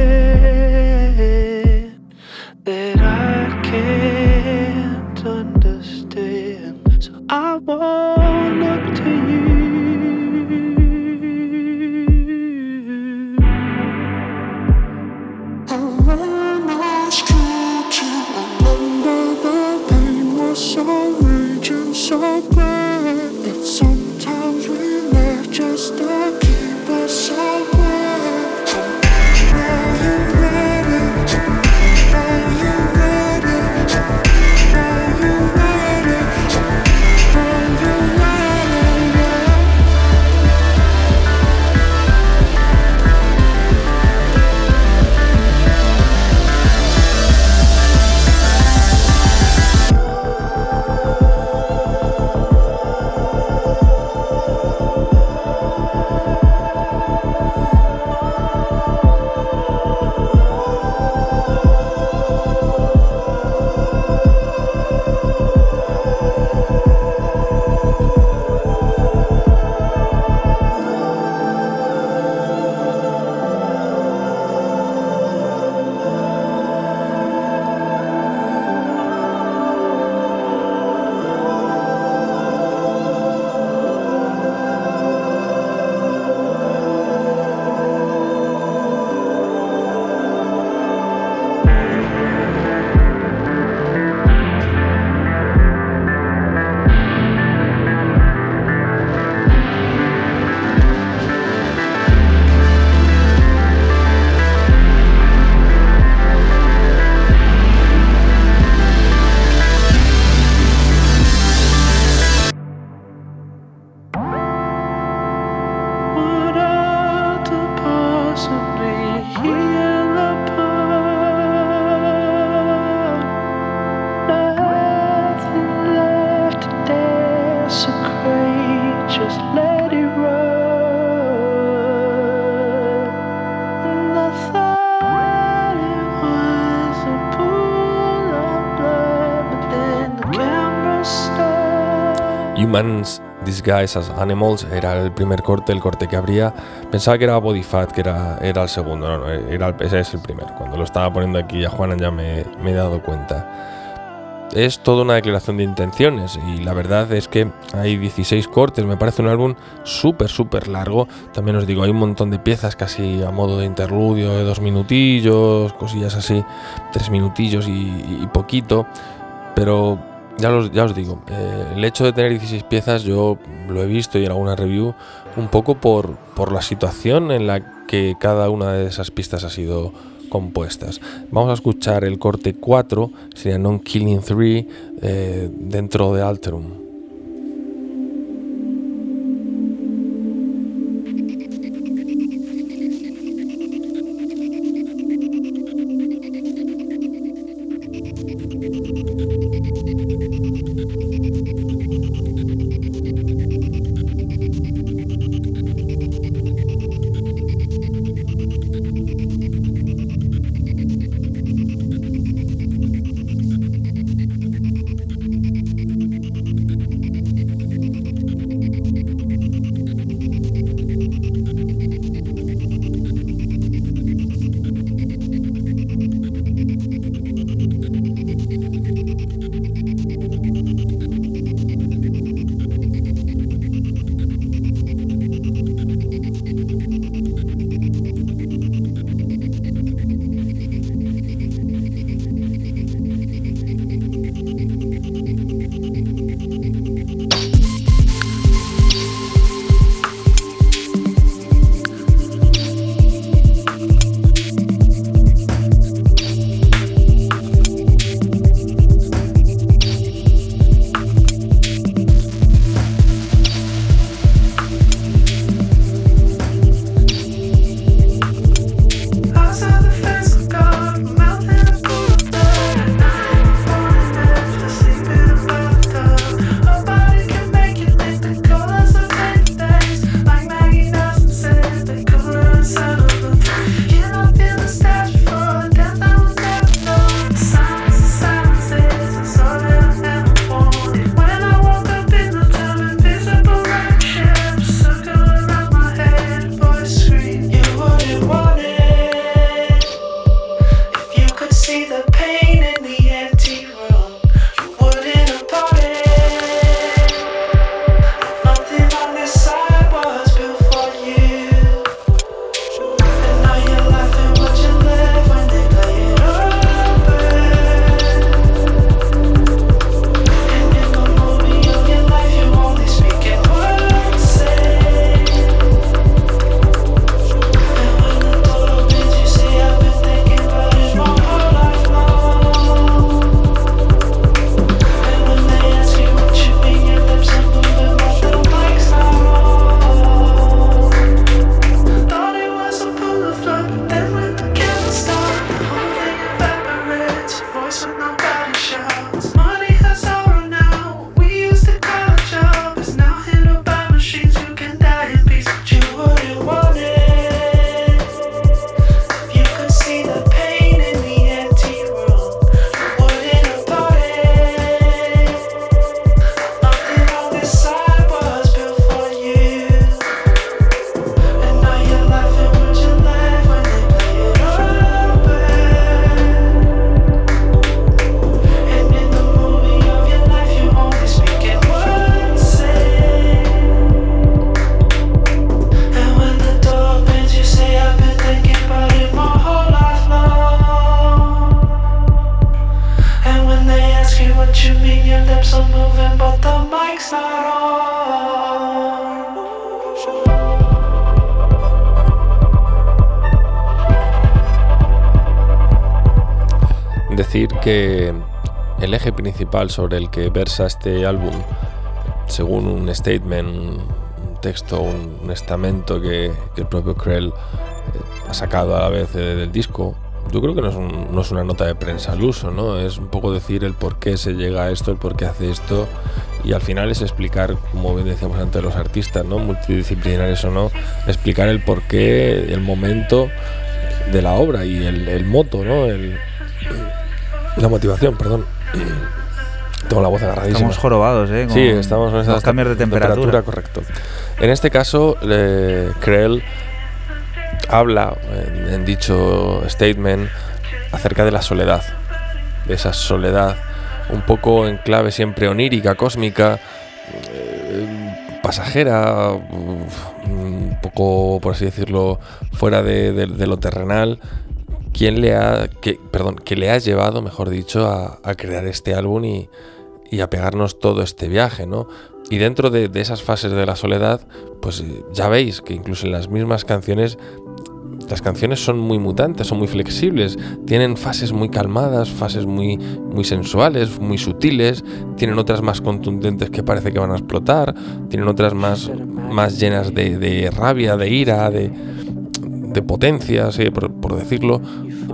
Humans Disguised as Animals era el primer corte, el corte que habría. Pensaba que era Body Fat, que era, era el segundo, no, no, era el, ese es el primero. Cuando lo estaba poniendo aquí a Juanan ya me, me he dado cuenta. Es toda una declaración de intenciones y la verdad es que hay 16 cortes, me parece un álbum súper, súper largo. También os digo, hay un montón de piezas casi a modo de interludio, de dos minutillos, cosillas así, tres minutillos y, y poquito. Pero ya, los, ya os digo, eh, el hecho de tener 16 piezas yo lo he visto y en alguna review un poco por, por la situación en la que cada una de esas pistas ha sido compuestas. Vamos a escuchar el corte 4, sería Non Killing 3, eh, dentro de Alterum. Principal sobre el que versa este álbum, según un statement, un texto, un, estamento que, que el propio Krell eh, ha sacado a la vez del disco, yo creo que no es, un- no es una nota de prensa al uso, ¿no? Es un poco decir el por qué se llega a esto, el por qué hace esto, y al final es explicar, como bien decíamos antes, los artistas, ¿no? Multidisciplinarios o no, explicar el por qué, el momento de la obra y el, el moto, ¿no? El, la motivación, perdón. Tengo la voz agarradísima. Estamos jorobados, ¿eh? Con Sí, estamos con los cambios de temperatura. correcto. En este caso, eh, Krell habla en, en dicho statement acerca de la soledad, de esa soledad un poco en clave siempre onírica, cósmica, eh, pasajera, un poco, por así decirlo, fuera de, de- de lo terrenal. ¿Quién le ha, que, perdón, que le ha llevado, mejor dicho, a, a crear este álbum y, y a pegarnos todo este viaje, ¿no? Y dentro de, de esas fases de la soledad, pues eh, ya veis que incluso en las mismas canciones, las canciones son muy mutantes, son muy flexibles, tienen fases muy calmadas, fases muy, muy sensuales, muy sutiles, tienen otras más contundentes que parece que van a explotar, tienen otras más, más llenas de, de rabia, de ira, de, de potencia, sí, por, por decirlo,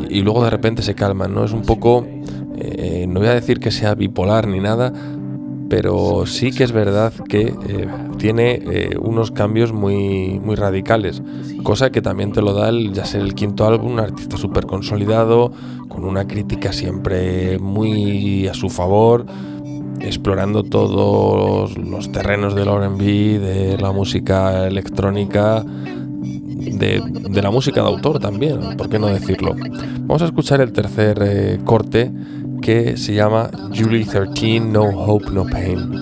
y luego de repente se calman, ¿no? Es un poco, eh, no voy a decir que sea bipolar ni nada, pero sí que es verdad que eh, tiene eh, unos cambios muy, muy radicales, cosa que también te lo da el, ya ser el quinto álbum, un artista súper consolidado, con una crítica siempre muy a su favor, explorando todos los terrenos del R&B, de la música electrónica, de, de la música de autor también, ¿por qué no decirlo? Vamos a escuchar el tercer corte que se llama Julie 13, No Hope, No Pain.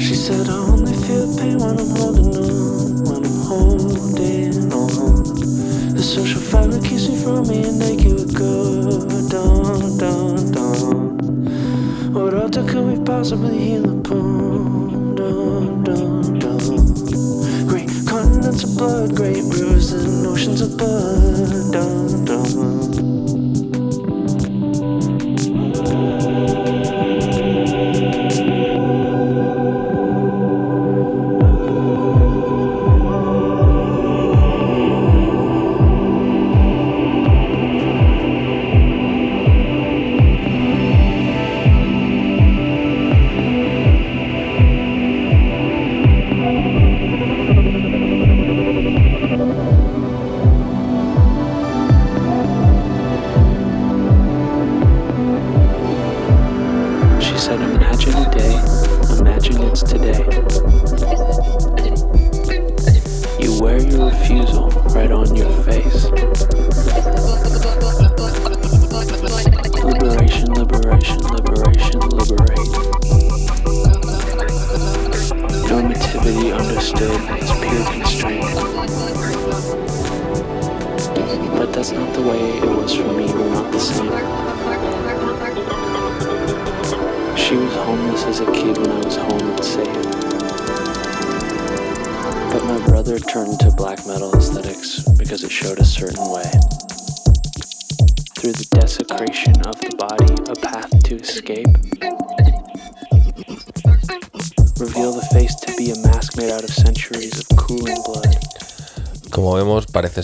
She said I only feel pain when I'm holding on, when I'm holding on. The social fabric keeps me from being naked with good, dun, dun, dun. What altar could we possibly heal upon, Great continents of blood, great rivers and oceans of blood.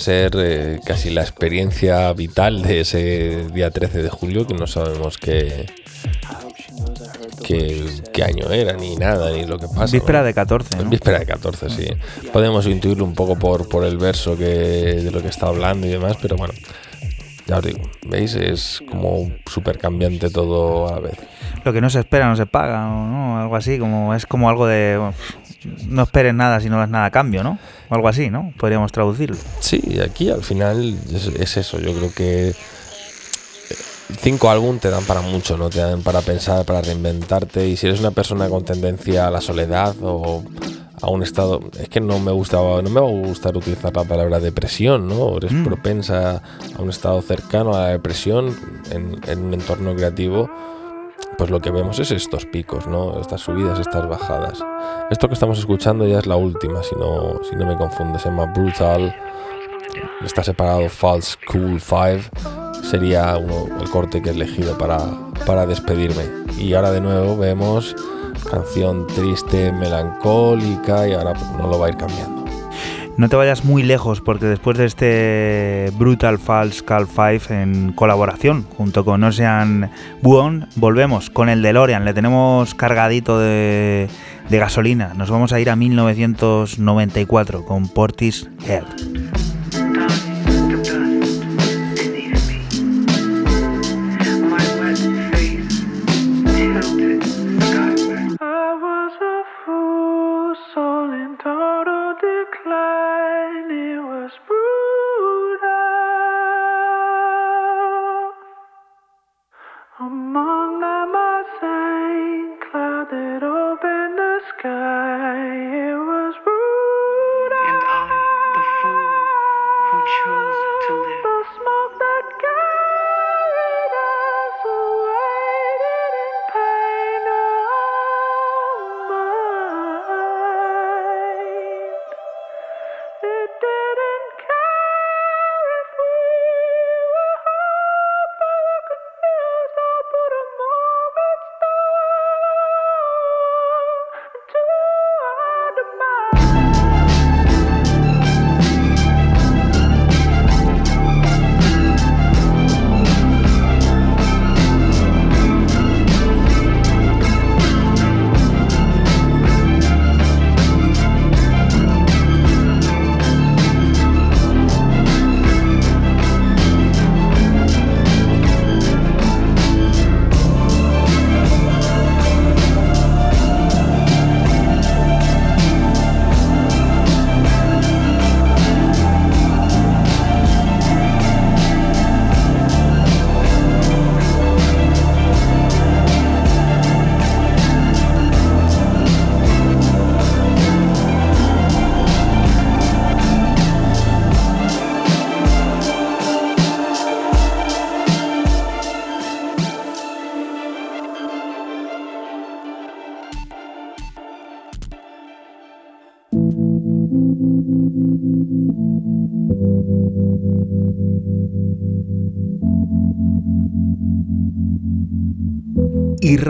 Ser eh, casi la experiencia vital de ese día 13 de julio, que no sabemos qué, qué, qué año era, ni nada, ni lo que pasa. Víspera ¿no? de 14, ¿no? Víspera de 14, sí. Podemos intuirlo un poco por, por el verso que, de lo que está hablando y demás, pero bueno, ya os digo, ¿veis? Es como súper cambiante todo a la vez. Lo que no se espera no se paga, ¿no? Algo así, como es como algo de... bueno, no esperes nada si no das nada a cambio, ¿no? O algo así, ¿no? Podríamos traducirlo. Sí, aquí al final es, es eso, yo creo que eh, cinco álbum te dan para mucho, ¿no? Te dan para pensar, para reinventarte y si eres una persona con tendencia a la soledad o a un estado, es que no me gustaba, no me va a gustar utilizar la palabra depresión, ¿no? Eres Mm. propensa a un estado cercano a la depresión en, en un entorno creativo, pues lo que vemos es estos picos, ¿no? Estas subidas, estas bajadas. Esto que estamos escuchando ya es la última, si no, si no me confundo, se llama Brutal. Está separado False Cool 5. Sería uno, el corte que he elegido para, para despedirme. Y ahora de nuevo vemos canción triste, melancólica y ahora no lo va a ir cambiando. No te vayas muy lejos porque después de este Brutal False Cal 5 en colaboración junto con Ocean Buon, volvemos con el DeLorean. Le tenemos cargadito de, de gasolina. Nos vamos a ir a 1994 con Portis Head.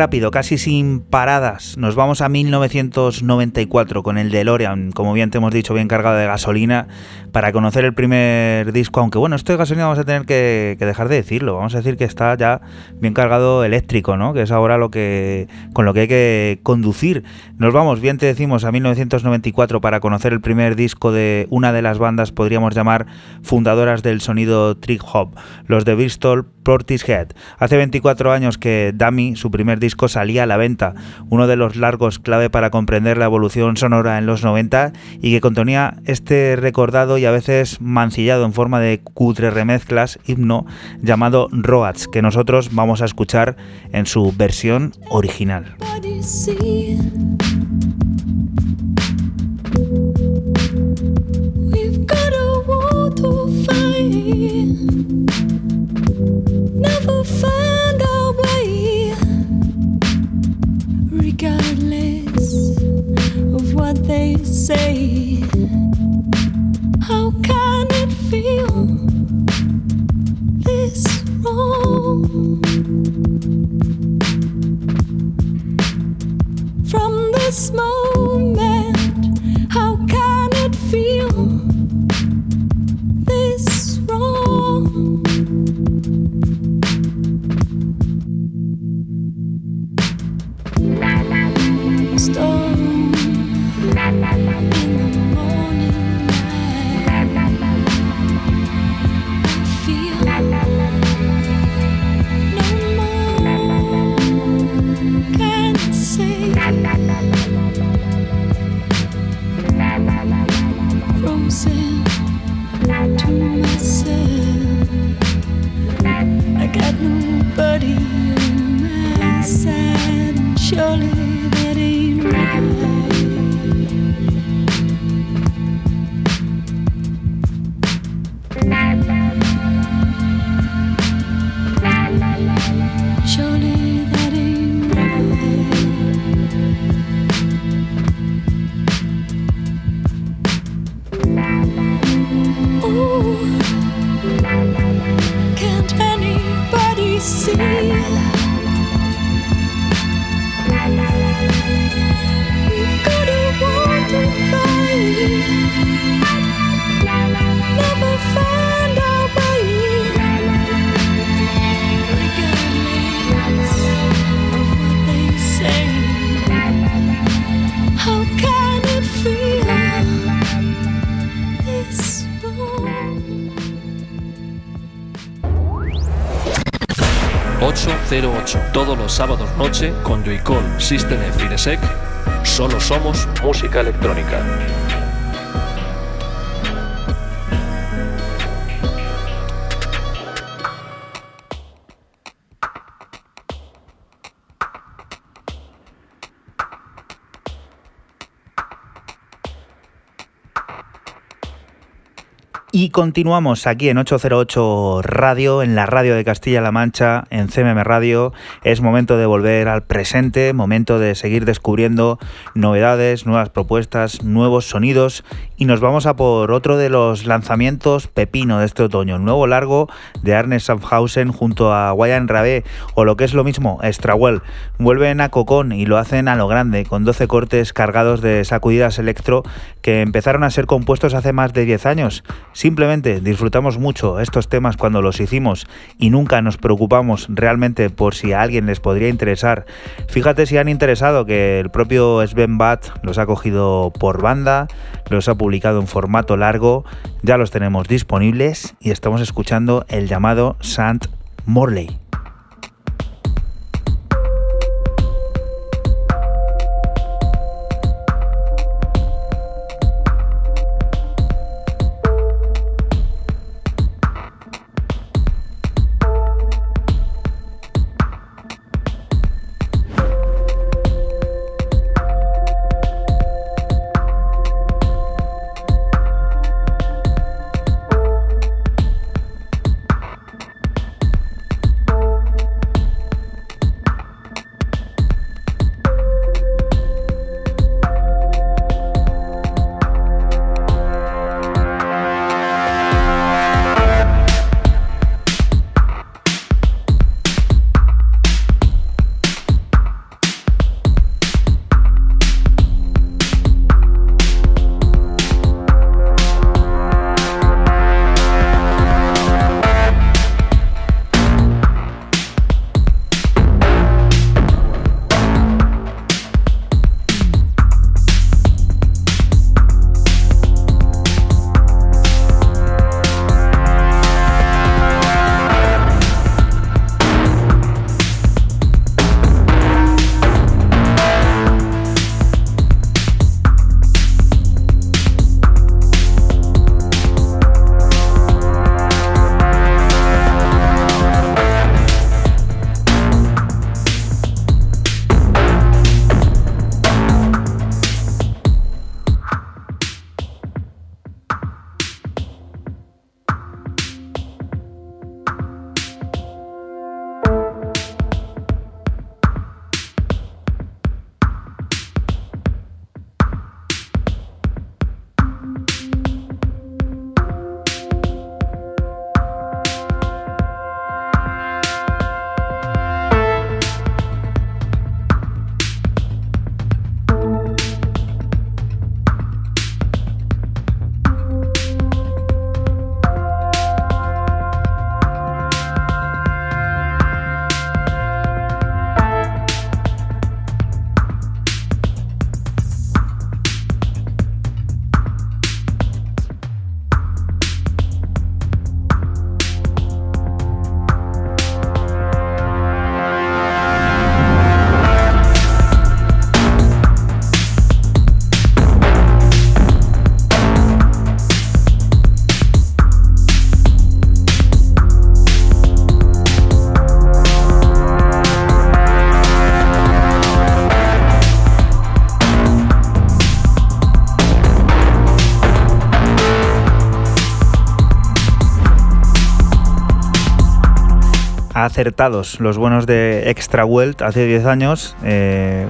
Rápido, casi sin paradas, nos vamos a 1994 con el DeLorean, como bien te hemos dicho, bien cargado de gasolina, para conocer el primer disco, aunque bueno, esto de gasolina vamos a tener que, dejar de decirlo, vamos a decir que está ya bien cargado eléctrico, ¿no? Que es ahora lo que con lo que hay que conducir. Nos vamos, bien te decimos, a 1994 para conocer el primer disco de una de las bandas, podríamos llamar fundadoras del sonido trip hop, los de Bristol Portishead. Hace 24 años que Dummy, su primer disco, salía a la venta, uno de los largos clave para comprender la evolución sonora en los 90 y que contenía este recordado y a veces mancillado en forma de cutre remezclas himno llamado Roads, que nosotros vamos a escuchar en su versión original. What they say. How can it feel this wrong? from this moment. How can it feel surely 08 todos los sábados noche con Joycall, System F y. Solo somos música electrónica. Y continuamos aquí en 808 Radio, en la radio de Castilla-La Mancha, en CMM Radio. Es momento de volver al presente, momento de seguir descubriendo novedades, nuevas propuestas, nuevos sonidos. Y nos vamos a por otro de los lanzamientos pepino de este otoño, el nuevo largo de Arne Schaffhausen junto a Wayan Rabé, o lo que es lo mismo, Strawell. Vuelven a Cocón y lo hacen a lo grande, con 12 cortes cargados de sacudidas electro que empezaron a ser compuestos hace más de 10 años Simplemente disfrutamos mucho estos temas cuando los hicimos y nunca nos preocupamos realmente por si a alguien les podría interesar. Fíjate si han interesado que el propio Sven Bat los ha cogido por banda, los ha publicado en formato largo, ya los tenemos disponibles y estamos escuchando el llamado Sant Morley. Acertados los buenos de Extra Welt hace 10 años. Eh,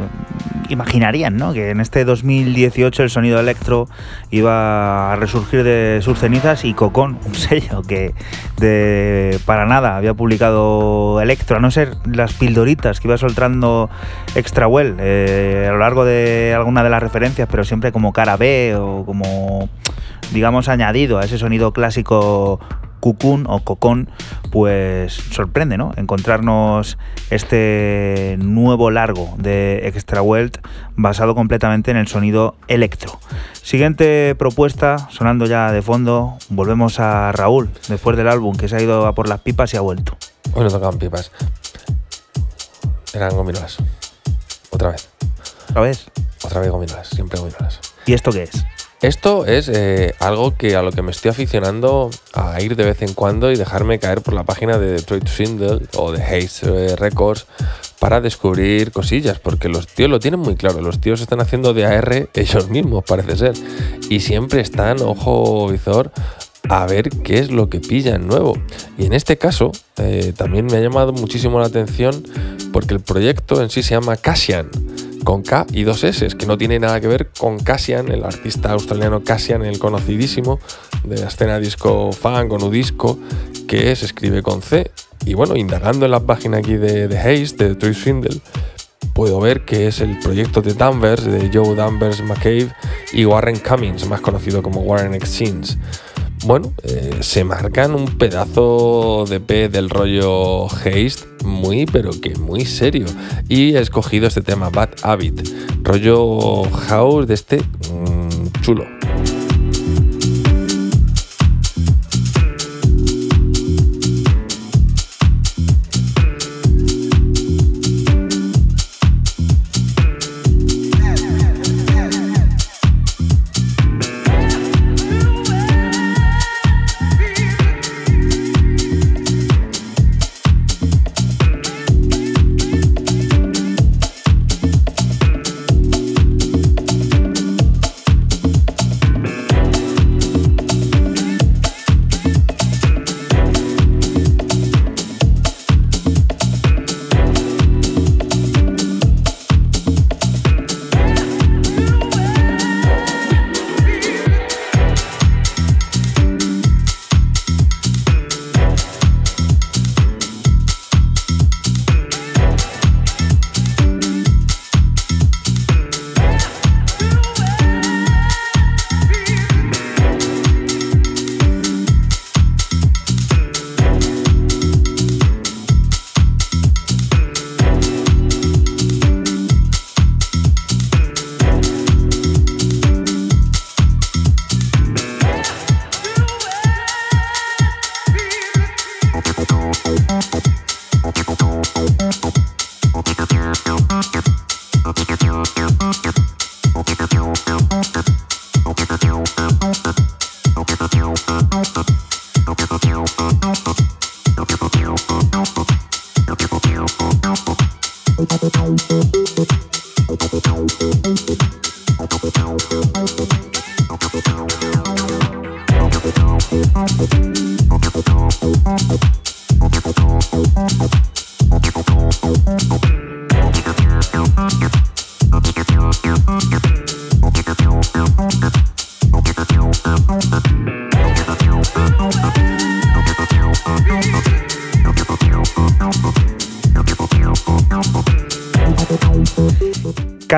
imaginarían, ¿no? Que en este 2018 el sonido electro iba a resurgir de sus cenizas y Cocón, un sello que de para nada había publicado electro, a no ser las pildoritas que iba soltando Extrawell eh, a lo largo de alguna de las referencias, pero siempre como cara B o como digamos añadido a ese sonido clásico Cucún o Cocón, pues sorprende, ¿no? Encontrarnos este nuevo largo de Extra Welt basado completamente en el sonido electro. Siguiente propuesta, sonando ya de fondo, volvemos a Raúl, después del álbum que se ha ido a por las pipas y ha vuelto. Hoy no tocaban pipas. Eran gominolas. Otra vez. ¿Otra vez? Otra vez gominolas. Siempre gominolas. ¿Y esto qué es? Esto es eh, algo que a lo que me estoy aficionando a ir de vez en cuando y dejarme caer por la página de Detroit Swindle o de Haze eh, Records para descubrir cosillas, porque los tíos lo tienen muy claro. Los tíos están haciendo de AR ellos mismos, parece ser. Y siempre están, ojo visor, a ver qué es lo que pillan nuevo. Y en este caso, eh, también me ha llamado muchísimo la atención porque el proyecto en sí se llama Cassian con K y dos S, que no tiene nada que ver con Cassian, el artista australiano Cassian, el conocidísimo de la escena disco funk o nudisco, que se escribe con C. Y bueno, indagando en la página aquí de, de Haze, de Detroit Swindle, puedo ver que es el proyecto de Danvers, de Joe Danvers McCabe y Warren Cummings, más conocido como Warren Exchange. Bueno, eh, se marcan un pedazo de P del rollo Haste muy, pero que muy serio. Y he escogido este tema, Bad Habit, rollo house de este mm, chulo.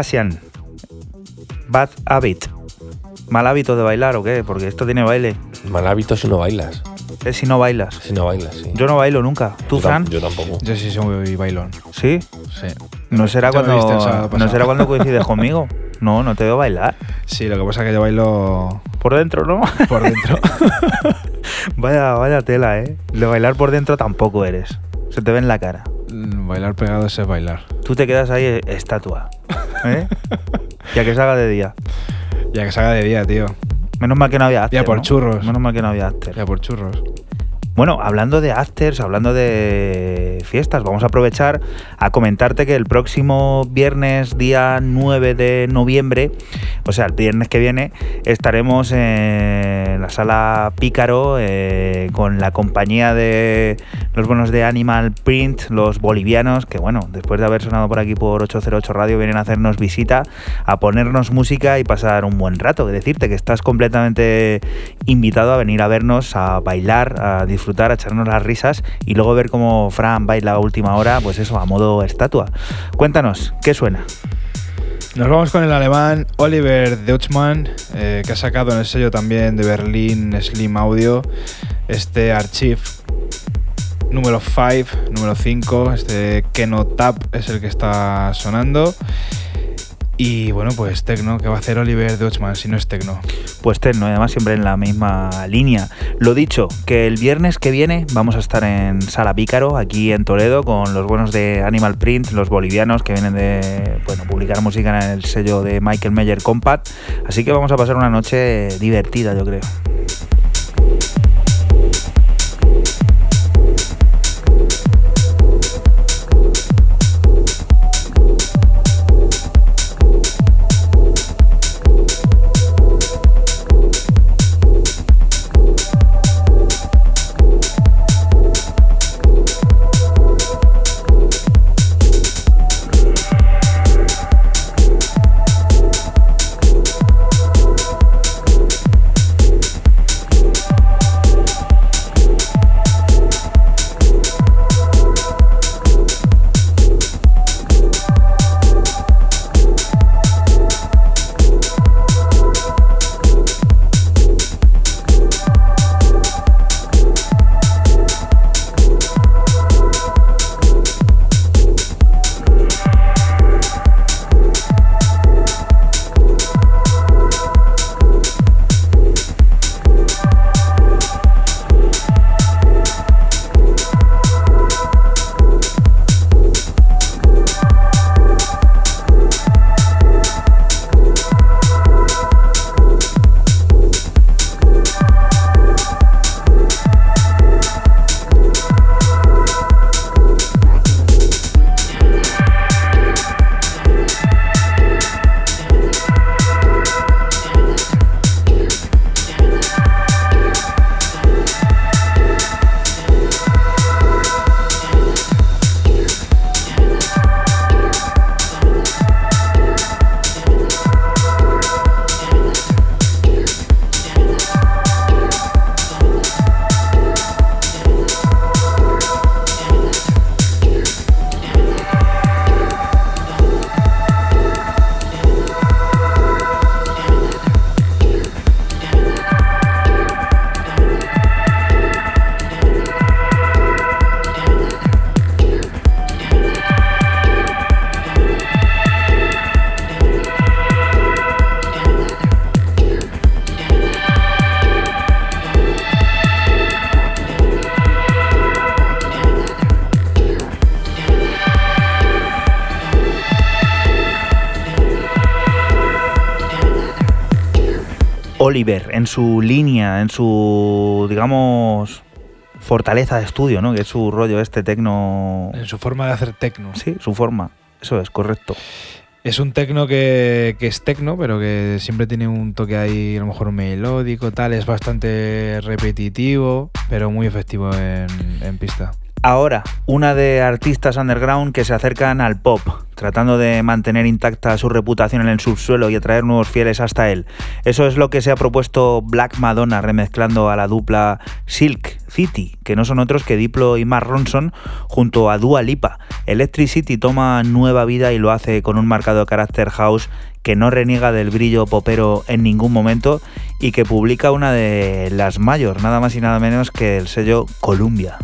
Cassian, Bad Habit. ¿Mal hábito de bailar o qué? Porque esto tiene baile. Mal hábito si no bailas. Es si no bailas. Si no bailas, sí. Yo no bailo nunca. ¿Tú, Yo Fran? Yo tampoco. Yo sí soy muy bailón. ¿Sí? Sí. ¿No será, cuando, ¿No será cuando coincides conmigo? No, no te veo bailar. Sí, lo que pasa es que yo bailo Por dentro, ¿no? por dentro. vaya, vaya tela, ¿eh? De bailar por dentro tampoco eres. Se te ve en la cara. Mm, bailar pegado es bailar. Tú te quedas ahí eh, estatua. ¿Eh? ya que salga de día. Ya que salga de día, tío. Menos mal que no había after, Ya por ¿no? churros. Menos mal que no había after. Ya por churros. Bueno, hablando de afters, hablando de fiestas, vamos a aprovechar a comentarte que el próximo viernes, día 9 de noviembre, o sea, el viernes que viene, estaremos en la sala Pícaro eh, con la compañía de los buenos de Animal Print, los bolivianos, que bueno, después de haber sonado por aquí por 808 Radio, vienen a hacernos visita, a ponernos música y pasar un buen rato. Decirte que estás completamente invitado a venir a vernos, a bailar, a disfrutar a echarnos las risas y luego ver cómo Fran baila a última hora, pues eso, a modo estatua. Cuéntanos, ¿qué suena? Nos vamos con el alemán Oliver Deutschmann, eh, que ha sacado en el sello también de Berlín Slim Audio este Archive número 5, número 5, este Keno Tap es el que está sonando. Y bueno, pues Tecno, que va a hacer Oliver Deutschmann si no es Tecno? Pues Tecno, además siempre en la misma línea. Lo dicho, que el viernes que viene vamos a estar en Sala Pícaro, aquí en Toledo, con los buenos de Animal Print, los bolivianos que vienen de bueno, publicar música en el sello de Michael Meyer Compact. Así que vamos a pasar una noche divertida, yo creo. Oliver en su línea, en su, digamos, fortaleza de estudio, ¿no? Que es su rollo este tecno. En su forma de hacer tecno. Sí, su forma. Eso es, correcto. Es un tecno que, que, es tecno, pero que siempre tiene un toque ahí, a lo mejor melódico, tal. Es bastante repetitivo, pero muy efectivo en, en pista. Ahora, una de artistas underground que se acercan al pop, tratando de mantener intacta su reputación en el subsuelo y atraer nuevos fieles hasta él. Eso es lo que se ha propuesto Black Madonna remezclando a la dupla Silk City, que no son otros que Diplo y Mark Ronson, junto a Dua Lipa. Electricity toma nueva vida y lo hace con un marcado carácter house que no reniega del brillo popero en ningún momento y que publica una de las mayores, nada más y nada menos que el sello Columbia.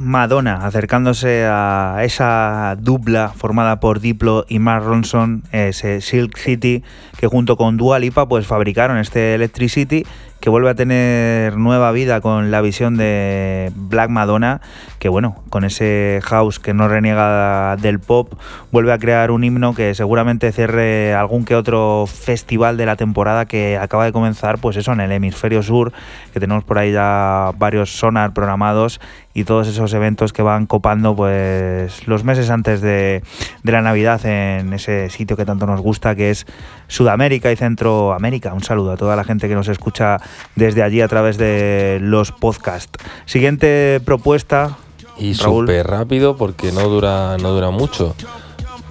Madonna, acercándose a esa dupla formada por Diplo y Mark Ronson, ese Silk City, que junto con Dua Lipa pues fabricaron este Electricity que vuelve a tener nueva vida con la visión de Black Madonna, que bueno, con ese house que no reniega del pop, vuelve a crear un himno que seguramente cierre algún que otro festival de la temporada que acaba de comenzar, pues eso, en el hemisferio sur, que tenemos por ahí ya varios sonar programados y todos esos eventos que van copando pues los meses antes de, de la Navidad en ese sitio que tanto nos gusta que es Sudamérica y Centroamérica. Un saludo a toda la gente que nos escucha desde allí a través de los podcasts. Siguiente propuesta. Y súper rápido porque no dura, no dura mucho.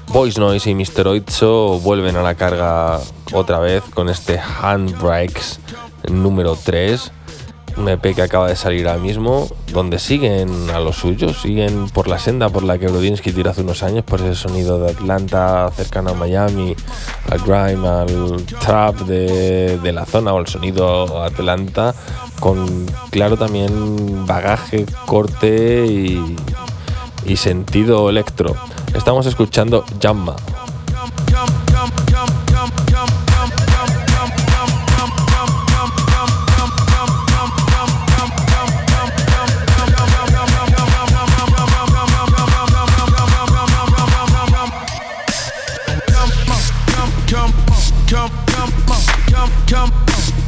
Voice Noise y Mr. Oizo vuelven a la carga otra vez con este Handbrakes número 3 un MP que acaba de salir ahora mismo, donde siguen a los suyos, siguen por la senda por la que Brodinsky tiró hace unos años, por ese sonido de Atlanta cercano a Miami, al grime, al trap de, de la zona o el sonido Atlanta, con claro también bagaje, corte y, y sentido electro. Estamos escuchando Jamma.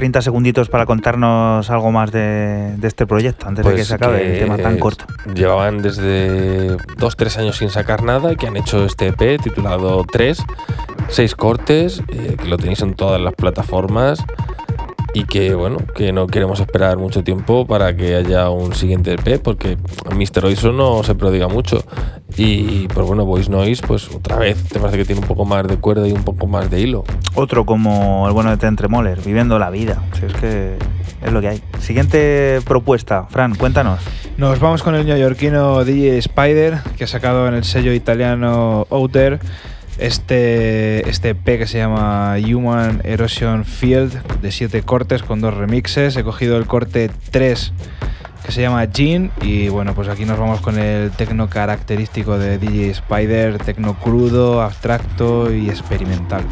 30 segunditos para contarnos algo más de, de este proyecto antes pues de que pues se acabe que el tema tan corto. Llevaban desde 2-3 años sin sacar nada y que han hecho este EP titulado 3, 6 cortes, eh, que lo tenéis en todas las plataformas y que bueno, que no queremos esperar mucho tiempo para que haya un siguiente EP porque Mr. Oiso no se prodiga mucho. Y, pues bueno, Voice Noise, pues otra vez te parece que tiene un poco más de cuerda y un poco más de hilo. Otro como el bueno de Tentremoller, viviendo la vida. Si es que es lo que hay. Siguiente propuesta, Fran, cuéntanos. Nos vamos con el neoyorquino DJ Spider, que ha sacado en el sello italiano Outer este, este que se llama Human Erosion Field, de siete cortes con dos remixes. He cogido el corte 3 que se llama Jean y bueno, pues aquí nos vamos con el tecno característico de DJ Spider, tecno crudo, abstracto y experimental.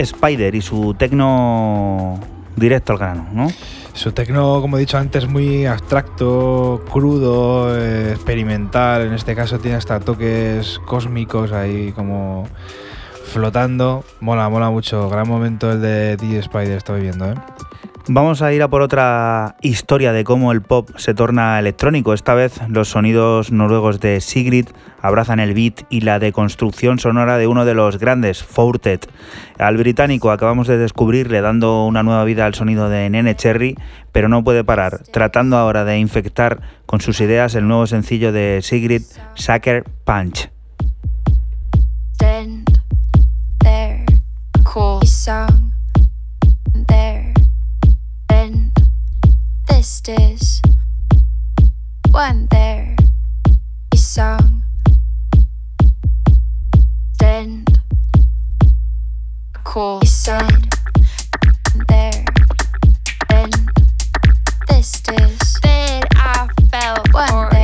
Spider y su tecno directo al grano, ¿no? Su tecno, como he dicho antes, muy abstracto, crudo, eh, experimental. En este caso tiene hasta toques cósmicos ahí como flotando. Mola, mola mucho. Gran momento el de DJ Spider estoy viendo, ¿eh? Vamos a ir a por otra historia de cómo el pop se torna electrónico. Esta vez los sonidos noruegos de Sigrid abrazan el beat y la deconstrucción sonora de uno de los grandes, Fortet. Al británico acabamos de descubrirle dando una nueva vida al sonido de Nene Cherry, pero no puede parar, tratando ahora de infectar con sus ideas el nuevo sencillo de Sigrid, Sucker Punch. sisters is one there. He then cool. is sung, there, then sisters that I felt weren't there.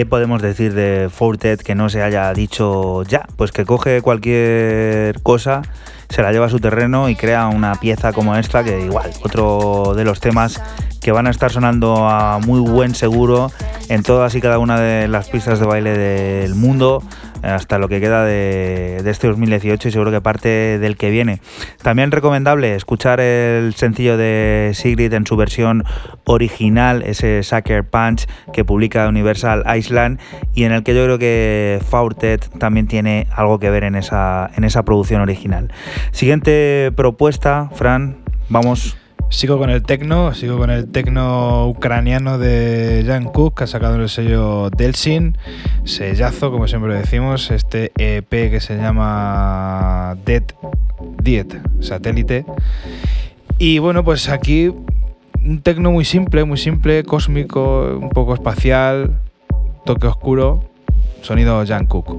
¿Qué podemos decir de Fortet que no se haya dicho ya? Pues que coge cualquier cosa, se la lleva a su terreno y crea una pieza como esta, que igual, otro de los temas que van a estar sonando a muy buen seguro en todas y cada una de las pistas de baile del mundo, hasta lo que queda de, de este 2018 y seguro que parte del que viene. También recomendable escuchar el sencillo de Sigrid en su versión original, ese Sucker Punch que publica Universal Island y en el que yo creo que Faurtet también tiene algo que ver en esa, en esa producción original. Siguiente propuesta, Fran, vamos. Sigo con el tecno, sigo con el tecno ucraniano de Jan Cook, que ha sacado en el sello Delsin, sellazo, como siempre decimos, este EP que se llama Dead Diet, satélite. Y bueno, pues aquí un tecno muy simple, muy simple, cósmico, un poco espacial, toque oscuro, sonido Jan Cook.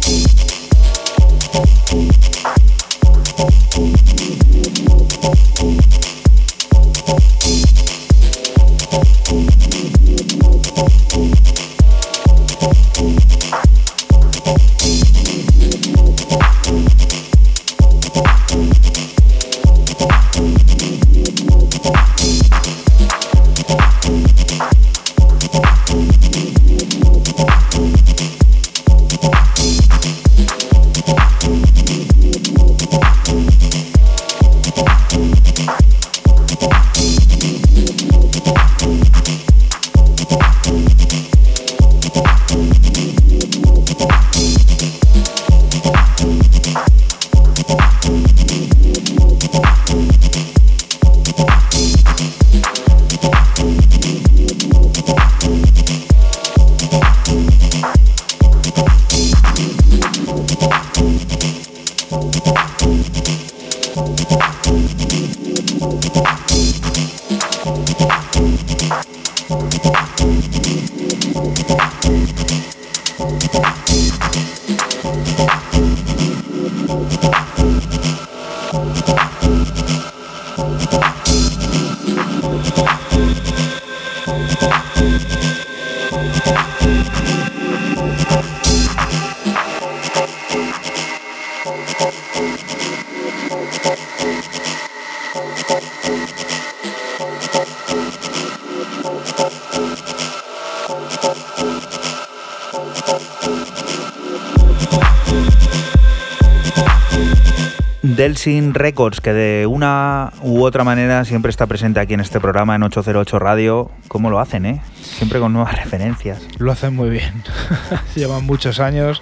Thank you. Delsin Records, que de una u otra manera siempre está presente aquí en este programa en 808 Radio. ¿Cómo lo hacen, eh? Siempre con nuevas referencias. Lo hacen muy bien. Llevan muchos años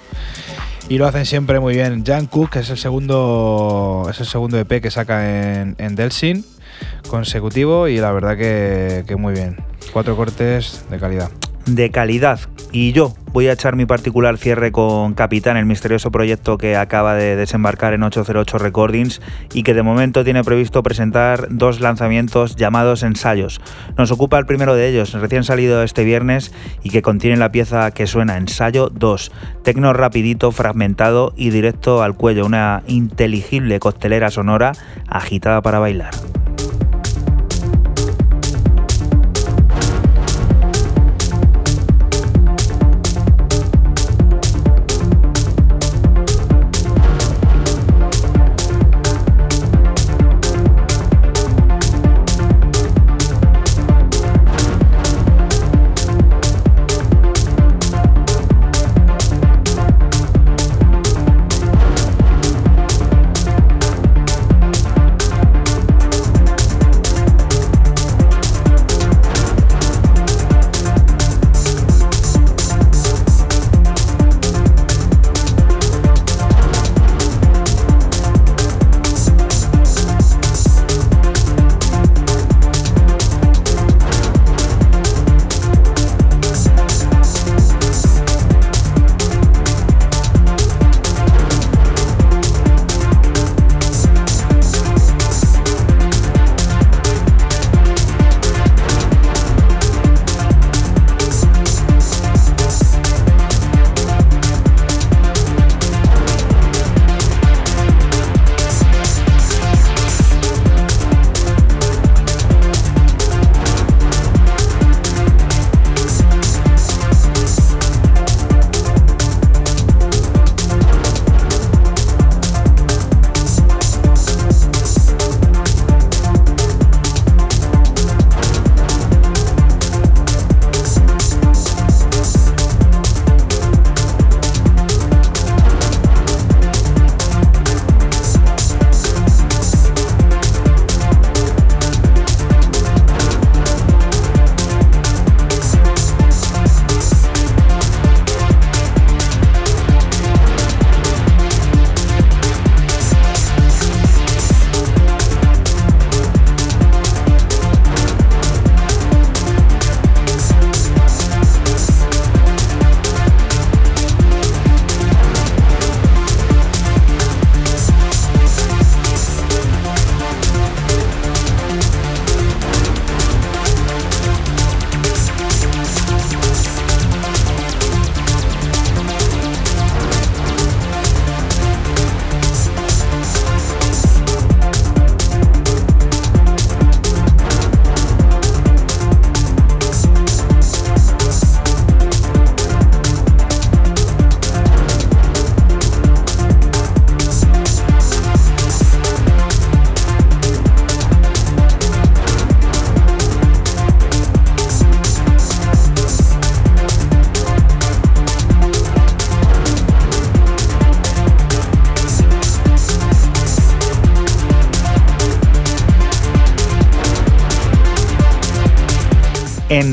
y lo hacen siempre muy bien. Jan Cook es el segundo, es el segundo EP que saca en, en Delsin consecutivo y la verdad que, que muy bien. Cuatro cortes de calidad. De calidad. Y yo voy a echar mi particular cierre con Capitán, el misterioso proyecto que acaba de desembarcar en 808 Recordings y que de momento tiene previsto presentar dos lanzamientos llamados ensayos. Nos ocupa el primero de ellos, recién salido este viernes y que contiene la pieza que suena Ensayo 2, tecno rapidito, fragmentado y directo al cuello, una inteligible costelera sonora agitada para bailar.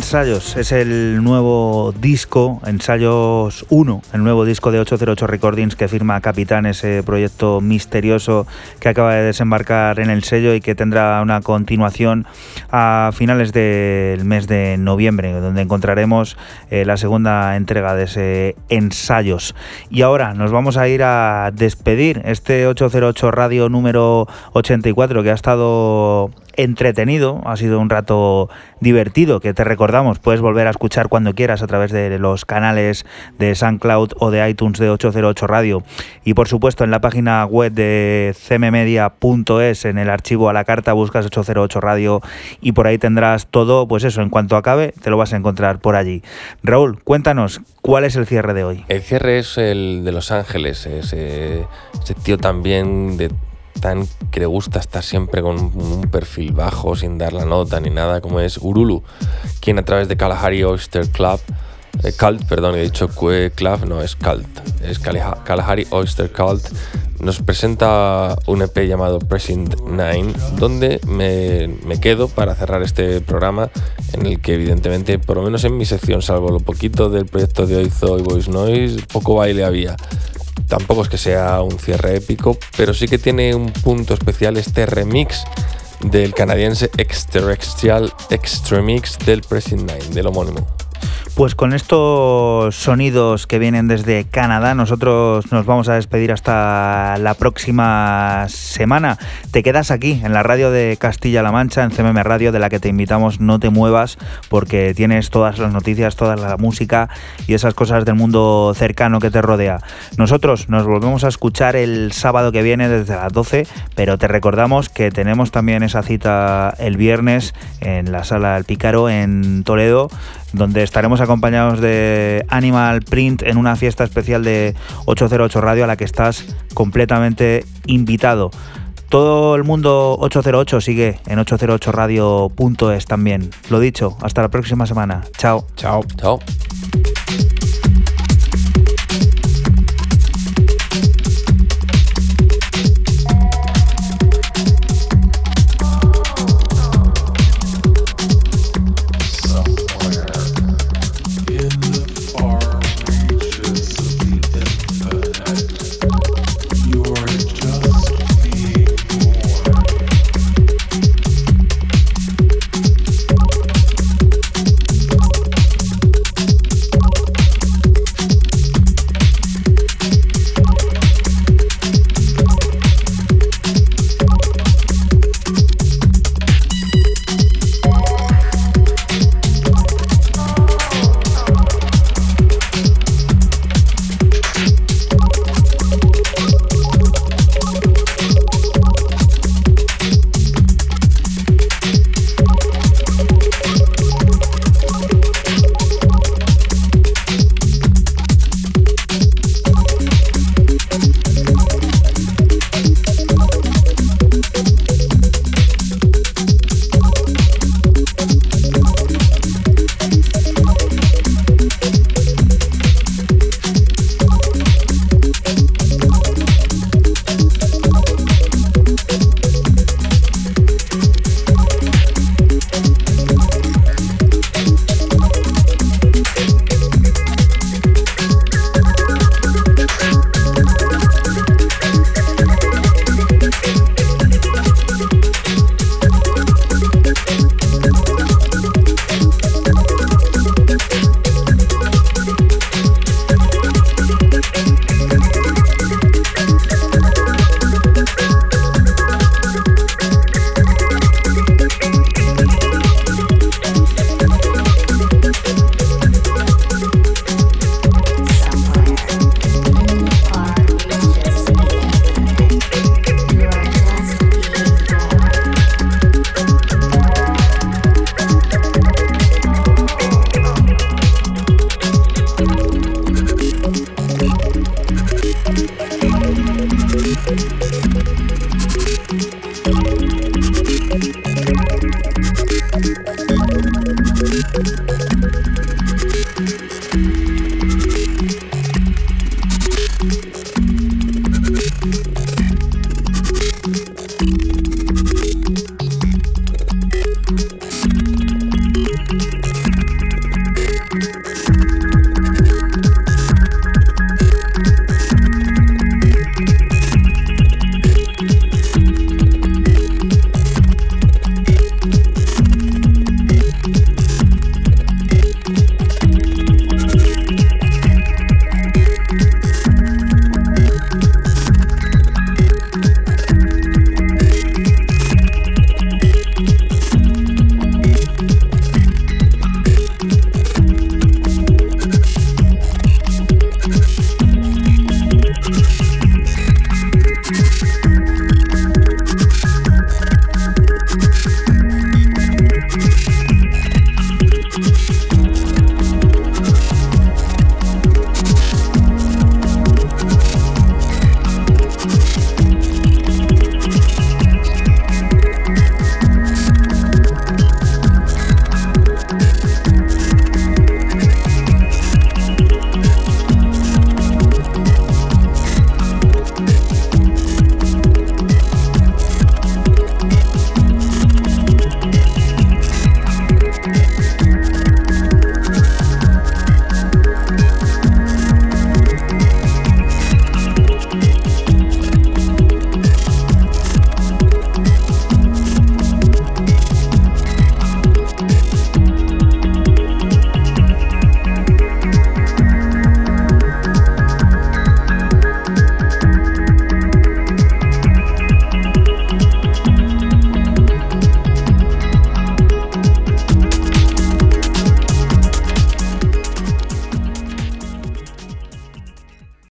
Ensayos es el nuevo disco, Ensayos 1, el nuevo disco de 808 Recordings que firma Capitán, ese proyecto misterioso que acaba de desembarcar en el sello y que tendrá una continuación a finales del mes de noviembre, donde encontraremos eh, la segunda entrega de ese Ensayos. Y ahora nos vamos a ir a despedir este 808 Radio número 84 que ha estado entretenido, ha sido un rato divertido que te recordamos, puedes volver a escuchar cuando quieras a través de los canales de SoundCloud o de iTunes de 808 Radio y por supuesto en la página web de cmmedia.es en el archivo a la carta buscas 808 Radio y por ahí tendrás todo, pues eso, en cuanto acabe te lo vas a encontrar por allí. Raúl, cuéntanos, ¿cuál es el cierre de hoy? El cierre es el de Los Ángeles, ese, ese tío también de tan que le gusta estar siempre con un perfil bajo, sin dar la nota ni nada, como es Urulu, quien a través de Kalahari Oyster Club, eh, Cult, perdón, he dicho Club, no es Cult, es Kalahari Oyster Cult, nos presenta un EP llamado Present Nine, donde me, me, quedo para cerrar este programa, en el que evidentemente, por lo menos en mi sección, salvo lo poquito del proyecto de Oizo y Voice Noise, poco baile había. Tampoco es que sea un cierre épico, pero sí que tiene un punto especial este remix del canadiense Extraterrestrial Extremix del Pressing Nine, del homónimo. Pues con estos sonidos que vienen desde Canadá, nosotros nos vamos a despedir hasta la próxima semana. Te quedas aquí en la radio de Castilla-La Mancha, en CMM Radio, de la que te invitamos, no te muevas, porque tienes todas las noticias, toda la música y esas cosas del mundo cercano que te rodea. Nosotros nos volvemos a escuchar el sábado que viene desde las 12, pero te recordamos que tenemos también esa cita el viernes en la sala El Pícaro en Toledo donde estaremos acompañados de Animal Print en una fiesta especial de 808 Radio a la que estás completamente invitado. Todo el mundo 808 sigue en 808radio.es también. Lo dicho, hasta la próxima semana. Chao. Chao. Chao.